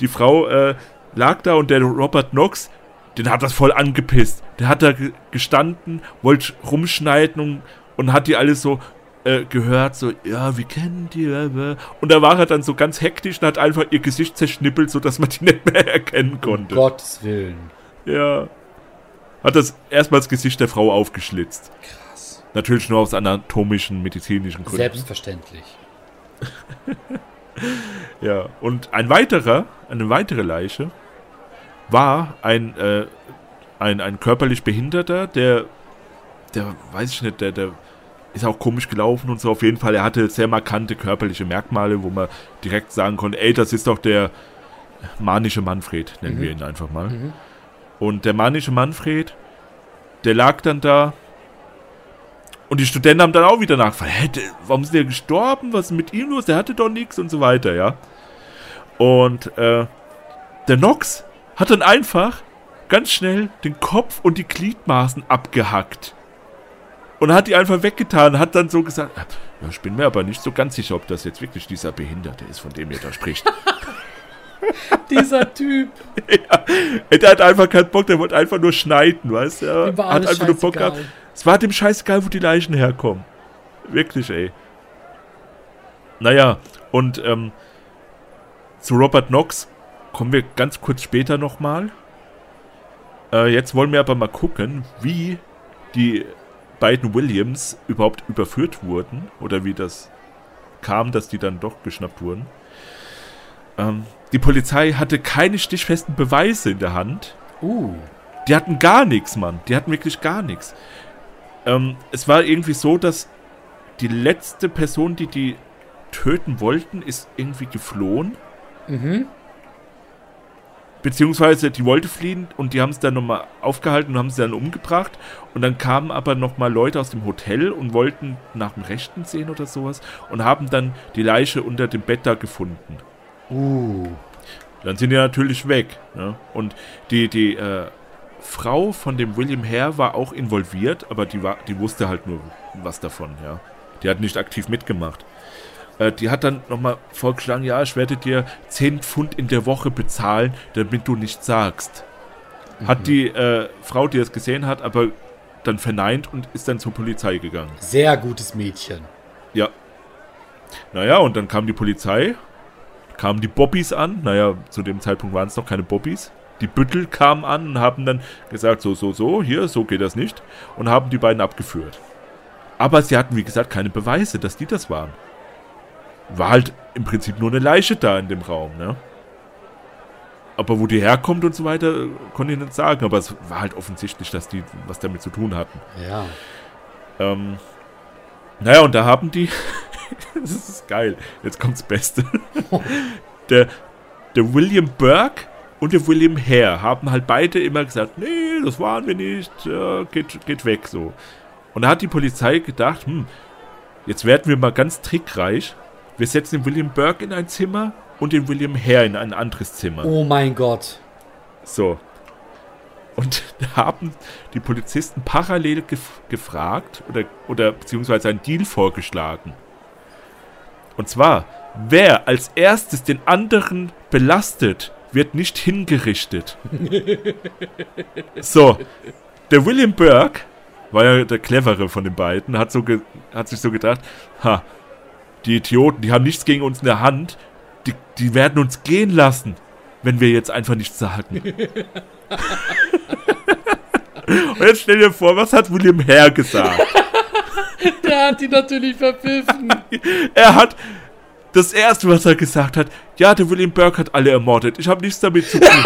die Frau äh, lag da und der Robert Knox, den hat das voll angepisst. Der hat da ge- gestanden, wollte rumschneiden und, und hat die alles so äh, gehört, so, ja, wir kennen die, äh, äh. und da war er dann so ganz hektisch und hat einfach ihr Gesicht zerschnippelt, sodass man die nicht mehr erkennen konnte. Gottes Willen. Ja. Hat das erstmal das Gesicht der Frau aufgeschlitzt. Krass. Natürlich nur aus anatomischen, medizinischen Gründen. Selbstverständlich. Ja, und ein weiterer, eine weitere Leiche war ein, äh, ein, ein körperlich Behinderter, der, der, weiß ich nicht, der, der ist auch komisch gelaufen und so. Auf jeden Fall, er hatte sehr markante körperliche Merkmale, wo man direkt sagen konnte, ey, das ist doch der manische Manfred, nennen Mhm. wir ihn einfach mal. Mhm. Und der manische Manfred, der lag dann da. Und die Studenten haben dann auch wieder nachgefragt, hä, warum ist der gestorben? Was ist mit ihm los? Der hatte doch nichts und so weiter, ja. Und äh, der Nox hat dann einfach ganz schnell den Kopf und die Gliedmaßen abgehackt. Und hat die einfach weggetan, hat dann so gesagt, "Ah, ja, ich bin mir aber nicht so ganz sicher, ob das jetzt wirklich dieser Behinderte ist, von dem ihr da spricht. Dieser Typ. Ey, der hat einfach keinen Bock, der wollte einfach nur schneiden, weißt du? Er war hat einfach nur Bock gehabt. Es war dem scheißegal, wo die Leichen herkommen. Wirklich, ey. Naja, und ähm, zu Robert Knox kommen wir ganz kurz später nochmal. Äh, jetzt wollen wir aber mal gucken, wie die beiden Williams überhaupt überführt wurden oder wie das kam, dass die dann doch geschnappt wurden. Ähm, die Polizei hatte keine stichfesten Beweise in der Hand. Uh. Die hatten gar nichts, Mann. Die hatten wirklich gar nichts. Ähm, es war irgendwie so, dass die letzte Person, die die töten wollten, ist irgendwie geflohen. Mhm. Beziehungsweise die wollte fliehen und die haben es dann nochmal aufgehalten und haben sie dann umgebracht. Und dann kamen aber nochmal Leute aus dem Hotel und wollten nach dem Rechten sehen oder sowas und haben dann die Leiche unter dem Bett da gefunden. Uh. Dann sind die natürlich weg. Ja? Und die, die äh, Frau von dem William Hare war auch involviert, aber die, war, die wusste halt nur was davon. Ja? Die hat nicht aktiv mitgemacht. Äh, die hat dann nochmal vorgeschlagen, ja, ich werde dir 10 Pfund in der Woche bezahlen, damit du nichts sagst. Hat die äh, Frau, die es gesehen hat, aber dann verneint und ist dann zur Polizei gegangen. Sehr gutes Mädchen. Ja. Naja, und dann kam die Polizei, kamen die Bobbys an. Naja, zu dem Zeitpunkt waren es noch keine Bobbys. Die Büttel kamen an und haben dann gesagt, so, so, so, hier, so geht das nicht. Und haben die beiden abgeführt. Aber sie hatten, wie gesagt, keine Beweise, dass die das waren. War halt im Prinzip nur eine Leiche da in dem Raum, ne? Aber wo die herkommt und so weiter, konnte ich nicht sagen. Aber es war halt offensichtlich, dass die was damit zu tun hatten. Ja. Ähm, naja, und da haben die. das ist geil. Jetzt kommt's Beste. der, der William Burke und der William Hare haben halt beide immer gesagt: Nee, das waren wir nicht. Ja, geht, geht weg so. Und da hat die Polizei gedacht: Hm, jetzt werden wir mal ganz trickreich. Wir setzen den William Burke in ein Zimmer und den William Hare in ein anderes Zimmer. Oh mein Gott. So. Und da haben die Polizisten parallel gef gefragt oder, oder beziehungsweise einen Deal vorgeschlagen. Und zwar, wer als erstes den anderen belastet, wird nicht hingerichtet. so, der William Burke war ja der clevere von den beiden, hat, so hat sich so gedacht, ha, die Idioten, die haben nichts gegen uns in der Hand, die, die werden uns gehen lassen, wenn wir jetzt einfach nichts sagen. Und jetzt stell dir vor, was hat William Hare gesagt? Der hat die natürlich verpfiffen. Er hat das erste, was er gesagt hat, ja, der William Burke hat alle ermordet. Ich habe nichts damit zu tun.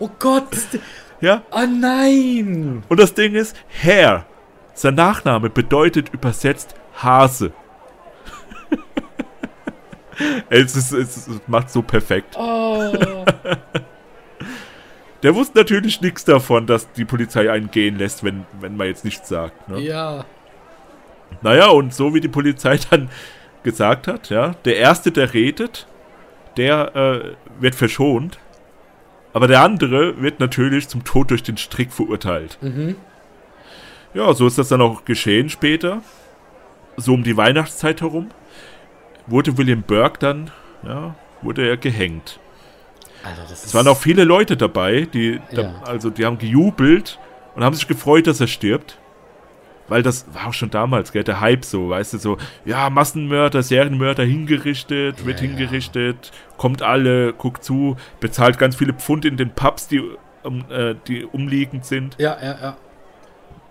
Oh Gott. ja? Oh nein. Und das Ding ist, Hare, sein Nachname bedeutet übersetzt Hase. es, ist, es, ist, es macht so perfekt. Oh. Der wusste natürlich nichts davon, dass die Polizei einen gehen lässt, wenn, wenn man jetzt nichts sagt. Ne? Ja. Naja, und so wie die Polizei dann gesagt hat, ja, der Erste, der redet, der äh, wird verschont. Aber der andere wird natürlich zum Tod durch den Strick verurteilt. Mhm. Ja, so ist das dann auch geschehen später. So um die Weihnachtszeit herum wurde William Burke dann, ja, wurde er gehängt. Alter, ist. Es waren auch viele Leute dabei, die, da, Ja. also die haben gejubelt und haben sich gefreut, dass er stirbt. Weil das war auch schon damals, gell, der Hype so, weißt du, so, ja, Massenmörder, Serienmörder hingerichtet, wird Ja, ja. hingerichtet, kommt alle, guckt zu, bezahlt ganz viele Pfund in den Pubs, die, um, äh, die umliegend sind. Ja, ja, ja.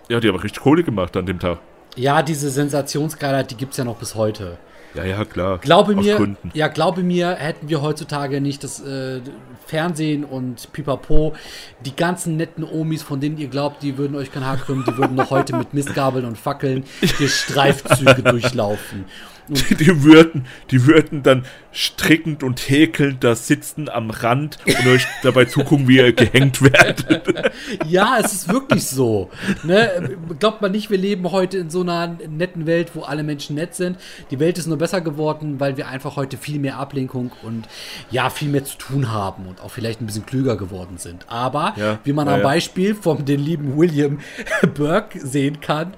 Ja, die haben richtig Kohle gemacht an dem Tag. Ja, diese Sensationsgeilheit, die gibt es ja noch bis heute. Ja, ja, klar. Glaube Aus mir, Gründen. ja, glaube mir, hätten wir heutzutage nicht das äh, Fernsehen und Pipapo, die ganzen netten Omis, von denen ihr glaubt, die würden euch kein Haar krümmen, die würden noch heute mit Mistgabeln und Fackeln die Streifzüge durchlaufen. Die, die würden, die würden dann strickend und häkelnd da sitzen am Rand und euch dabei zugucken, wie ihr gehängt werdet. Ja, es ist wirklich so. Ne? Glaubt man nicht, wir leben heute in so einer netten Welt, wo alle Menschen nett sind. Die Welt ist nur besser geworden, weil wir einfach heute viel mehr Ablenkung und ja, viel mehr zu tun haben und auch vielleicht ein bisschen klüger geworden sind. Aber Ja, wie man ja, am. Beispiel von den lieben William Burke sehen kann,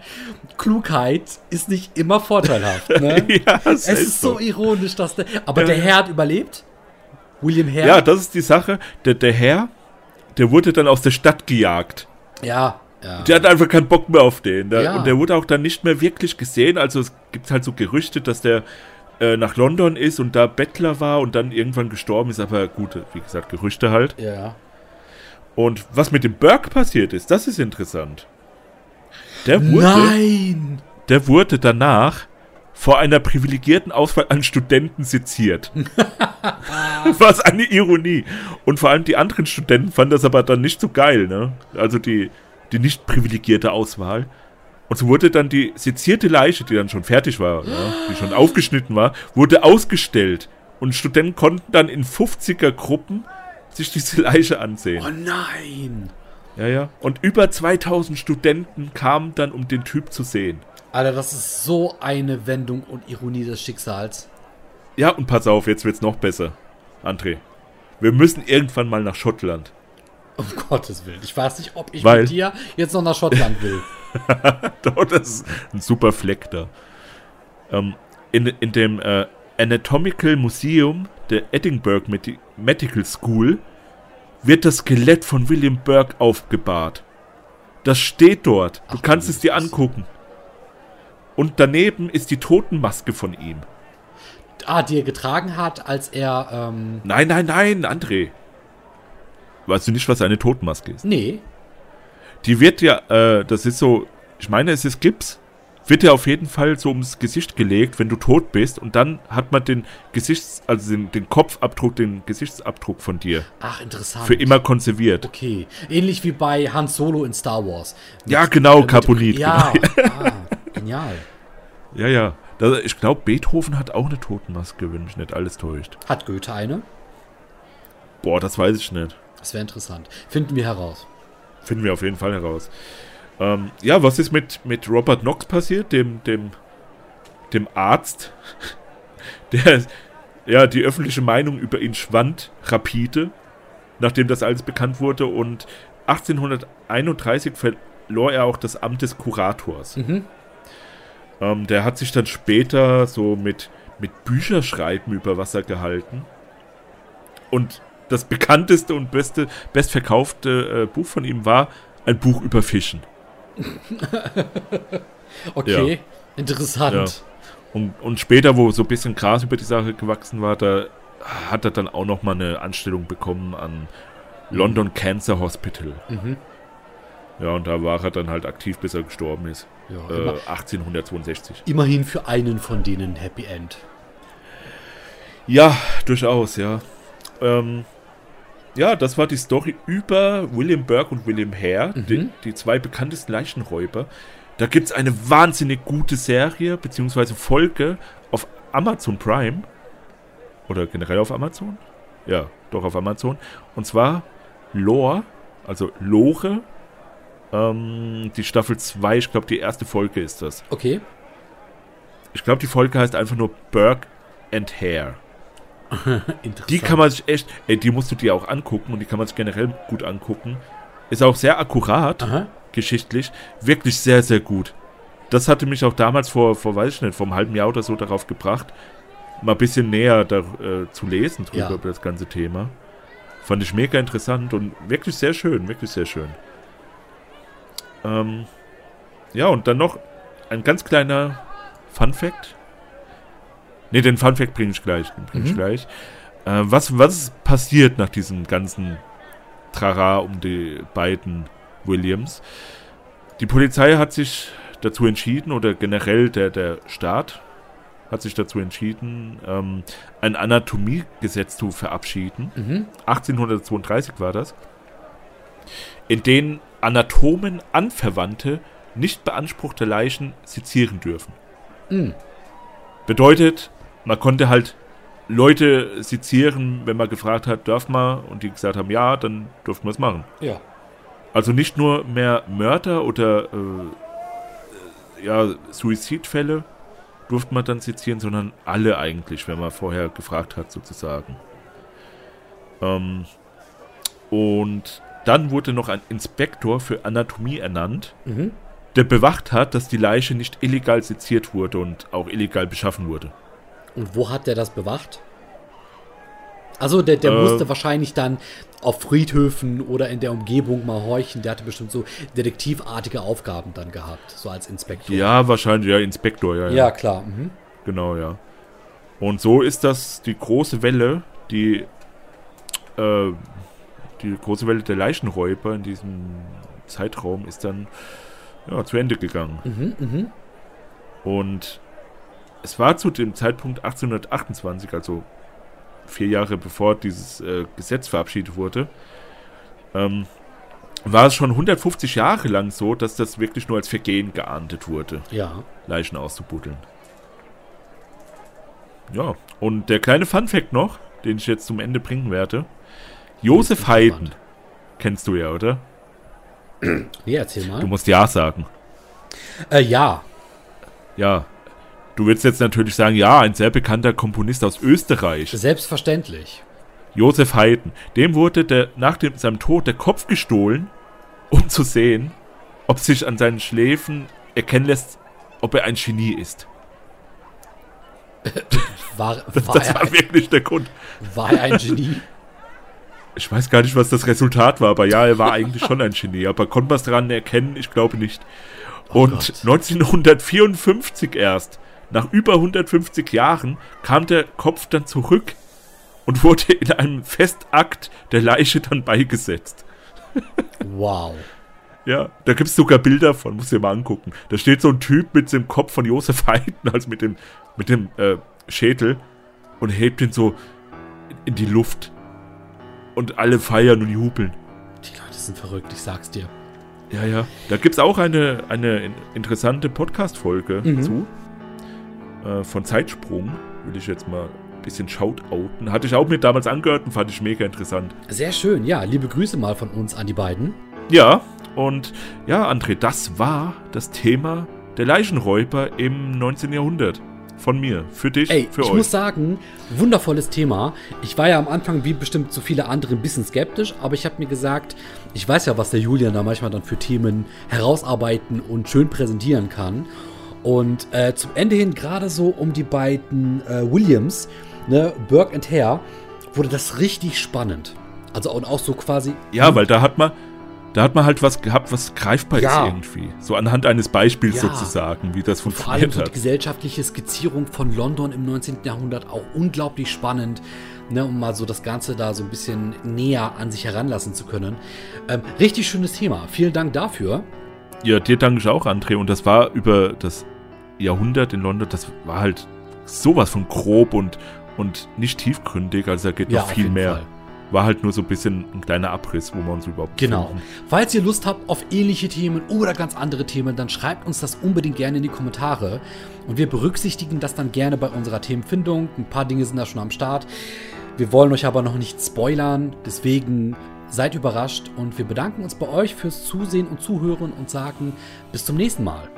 Klugheit ist nicht immer vorteilhaft. Ne? Ja, es ist so ironisch, dass der. Aber der Herr hat überlebt. William Herr. Ja, das ist die Sache. Der, der Herr, der wurde dann aus der Stadt gejagt. ja, ja. Der hat einfach keinen Bock mehr auf den. Der, Ja. Und der wurde auch dann nicht mehr wirklich gesehen. Also es gibt halt so Gerüchte, dass der äh, nach London ist und da Bettler war und dann irgendwann gestorben ist. Aber gut, wie gesagt, Gerüchte halt. ja. Und was mit dem Burke passiert ist, das ist interessant. Der wurde, Nein! der wurde danach vor einer privilegierten Auswahl an Studenten seziert. Was eine Ironie. Und vor allem die anderen Studenten fanden das aber dann nicht so geil, ne? Also die, die nicht privilegierte Auswahl. Und so wurde dann die sezierte Leiche, die dann schon fertig war, ne? die schon aufgeschnitten war, wurde ausgestellt. Und Studenten konnten dann in 50er Gruppen sich diese Leiche ansehen. Oh nein! Ja, ja. Und über 2000 Studenten kamen dann, um den Typ zu sehen. Alter, das ist so eine Wendung und Ironie des Schicksals. Ja, und pass auf, jetzt wird's noch besser. André, wir müssen irgendwann mal nach Schottland. Um Gottes Willen. Ich weiß nicht, ob ich Weil- mit dir jetzt noch nach Schottland will. Dort ist ein super Fleck da. Ähm, in, in dem äh, Anatomical Museum der Edinburgh Medi Medical School wird das Skelett von William Burke aufgebahrt. Das steht dort. Du Ach, kannst du es dir angucken. Und daneben ist die Totenmaske von ihm. ah, die er getragen hat, als er, ähm, Nein, nein, nein, André. Weißt du nicht, was eine Totenmaske ist? nee. Die wird ja, äh, das ist so, ich meine, es ist Gips, wird ja auf jeden Fall so ums Gesicht gelegt, wenn du tot bist. Und dann hat man den Gesichts-, also den, den Kopfabdruck, den Gesichtsabdruck von dir Ach, interessant. für immer konserviert. Okay. Ähnlich wie bei Han Solo in Star Wars. Ja, genau, Mit- Carbonit. Ja, ah, genial. Ja, ja. Ich glaube, Beethoven hat auch eine Totenmaske, wenn mich nicht alles täuscht. Hat Goethe eine? Boah, das weiß ich nicht. Das wäre interessant. Finden wir heraus. Finden wir auf jeden Fall heraus. Ähm, ja, was ist mit, mit Robert Knox passiert, dem, dem, dem Arzt, der ja die öffentliche Meinung über ihn schwand rapide, nachdem das alles bekannt wurde und 1831 verlor er auch das Amt des Kurators. Mhm. Ähm, der hat sich dann später so mit, mit Bücherschreiben über Wasser gehalten. Und das bekannteste und beste, bestverkaufte äh, Buch von ihm war ein Buch über Fischen. Okay. Interessant. Ja. Und, und später, wo so ein bisschen Gras über die Sache gewachsen war, da hat er dann auch noch mal eine Anstellung bekommen an London Cancer Hospital. Mhm. Ja, und da war er dann halt aktiv, bis er gestorben ist. Ja, Äh, immer, 1862. immerhin für einen von denen Happy End. Ja, durchaus, ja. Ähm, ja, das war die Story über William Burke und William Hare, die, die zwei bekanntesten Leichenräuber. Da gibt es eine wahnsinnig gute Serie, beziehungsweise Folge auf Amazon Prime. Oder generell auf Amazon? Ja, doch auf Amazon. Und zwar Lore, also Lore. Ähm, die Staffel 2, ich glaube, die erste Folge ist das. Okay. Ich glaube, die Folge heißt einfach nur Burke and Hare. Interessant. Die kann man sich echt, ey, die musst du dir auch angucken und die kann man sich generell gut angucken. Ist auch sehr akkurat, Aha. geschichtlich, wirklich sehr, sehr gut. Das hatte mich auch damals vor, vor, weiß ich nicht, vor einem halben Jahr oder so darauf gebracht, mal ein bisschen näher da, äh, zu lesen drüber Ja. über das ganze Thema. Fand ich mega interessant und wirklich sehr schön, wirklich sehr schön. Ähm, ja, und dann noch ein ganz kleiner Fun Fact. Ne, den Fun Fact bringe ich gleich. Den bring ich Mhm. gleich. Äh, was, was ist passiert nach diesem ganzen Trara um die beiden Williams? Die Polizei hat sich dazu entschieden, oder generell der, der Staat hat sich dazu entschieden, ähm, ein Anatomiegesetz zu verabschieden. Mhm. 1832 war das, in denen Anatomen Anverwandte nicht beanspruchte Leichen sezieren dürfen. Mhm. Bedeutet, man konnte halt Leute sezieren, wenn man gefragt hat, darf man, und die gesagt haben, ja, dann durften wir es machen. Ja. Also nicht nur mehr Mörder oder äh, ja, Suizidfälle, durfte man dann sezieren, sondern alle eigentlich, wenn man vorher gefragt hat, sozusagen. Ähm, und dann wurde noch ein Inspektor für Anatomie ernannt, Mhm. der bewacht hat, dass die Leiche nicht illegal seziert wurde und auch illegal beschaffen wurde. Und wo hat der das bewacht? Also der, der Äh. musste wahrscheinlich dann auf Friedhöfen oder in der Umgebung mal horchen. Der hatte bestimmt so detektivartige Aufgaben dann gehabt, so als Inspektor. Ja, wahrscheinlich, ja, Inspektor, ja. Ja, klar. Mhm. Genau, ja. Und so ist das die große Welle, die äh, die große Welle der Leichenräuber in diesem Zeitraum ist dann ja, zu Ende gegangen. Mhm, mhm. Und es war zu dem Zeitpunkt 1828, also vier Jahre bevor dieses äh, Gesetz verabschiedet wurde, ähm, war es schon 150 Jahre lang so, dass das wirklich nur als Vergehen geahndet wurde. Ja. Leichen auszubuddeln. Ja, und der kleine Funfact noch, den ich jetzt zum Ende bringen werde. Josef Haydn, kennst du ja, oder? Nee, erzähl mal. Du musst ja sagen. Äh, ja. Ja. Du willst jetzt natürlich sagen, ja, ein sehr bekannter Komponist aus Österreich, Selbstverständlich. Josef Haydn. Dem wurde der, nach dem, seinem Tod der Kopf gestohlen, um zu sehen, ob sich an seinen Schläfen erkennen lässt, ob er ein Genie ist. War, war, Das er, war wirklich der Grund. war er ein Genie? Ich weiß gar nicht, was das Resultat war, aber ja, er war eigentlich schon ein Genie. Aber konnte man es daran erkennen? Ich glaube nicht. Oh Und Gott. 1954 erst, nach über 150 Jahren, kam der Kopf dann zurück und wurde in einem Festakt der Leiche dann beigesetzt. Wow. Ja, da gibt es sogar Bilder von, muss dir mal angucken. Da steht so ein Typ mit dem Kopf von Josef Haydn, also mit dem, mit dem äh, Schädel, und hebt ihn so in die Luft. Und alle feiern und jubeln. Die Leute sind verrückt, ich sag's dir. Ja, ja. Da gibt es auch eine, eine in- interessante Podcast-Folge Mhm. zu. Äh, von Zeitsprung. Will ich jetzt mal ein bisschen shoutouten. Hatte ich auch mir damals angehört und fand ich mega interessant. Sehr schön, ja. Liebe Grüße mal von uns an die beiden. Ja, und ja, André, das war das Thema der Leichenräuber im 19. Jahrhundert. Von mir, für dich, Ey, für ich euch. muss sagen, wundervolles Thema. Ich war ja am Anfang, wie bestimmt so viele andere, ein bisschen skeptisch, aber ich habe mir gesagt, ich weiß ja, was der Julian da manchmal dann für Themen herausarbeiten und schön präsentieren kann. Und äh, zum Ende hin, gerade so um die beiden äh, Williams, ne, Burke and Hare, wurde das richtig spannend. Also und auch so quasi. ja, weil da hat man, da hat man halt was gehabt, was greifbar Ja. ist irgendwie. So anhand eines Beispiels Ja. sozusagen, wie das Vor allem funktioniert so die hat. gesellschaftliche Skizzierung von London im 19. Jahrhundert auch unglaublich spannend, ne, um mal so das Ganze da so ein bisschen näher an sich heranlassen zu können. Ähm, richtig schönes Thema. Vielen Dank dafür. Ja, dir danke ich auch, André. Und das war über das Jahrhundert in London, das war halt sowas von grob und, und nicht tiefgründig. Also da geht noch auf viel mehr. Fall. War halt nur so ein bisschen ein kleiner Abriss, wo wir uns überhaupt Genau. befinden. Falls ihr Lust habt auf ähnliche Themen oder ganz andere Themen, dann schreibt uns das unbedingt gerne in die Kommentare. Und wir berücksichtigen das dann gerne bei unserer Themenfindung. Ein paar Dinge sind da schon am Start. Wir wollen euch aber noch nicht spoilern. Deswegen seid überrascht und wir bedanken uns bei euch fürs Zusehen und Zuhören und sagen bis zum nächsten Mal.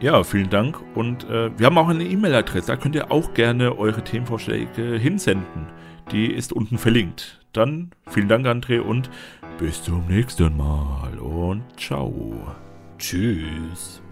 Ja, vielen Dank. Und äh, wir haben auch eine E-Mail-Adresse. Da könnt ihr auch gerne eure Themenvorschläge hinsenden. Die ist unten verlinkt. Dann vielen Dank, André, und bis zum nächsten Mal. Und ciao. Tschüss.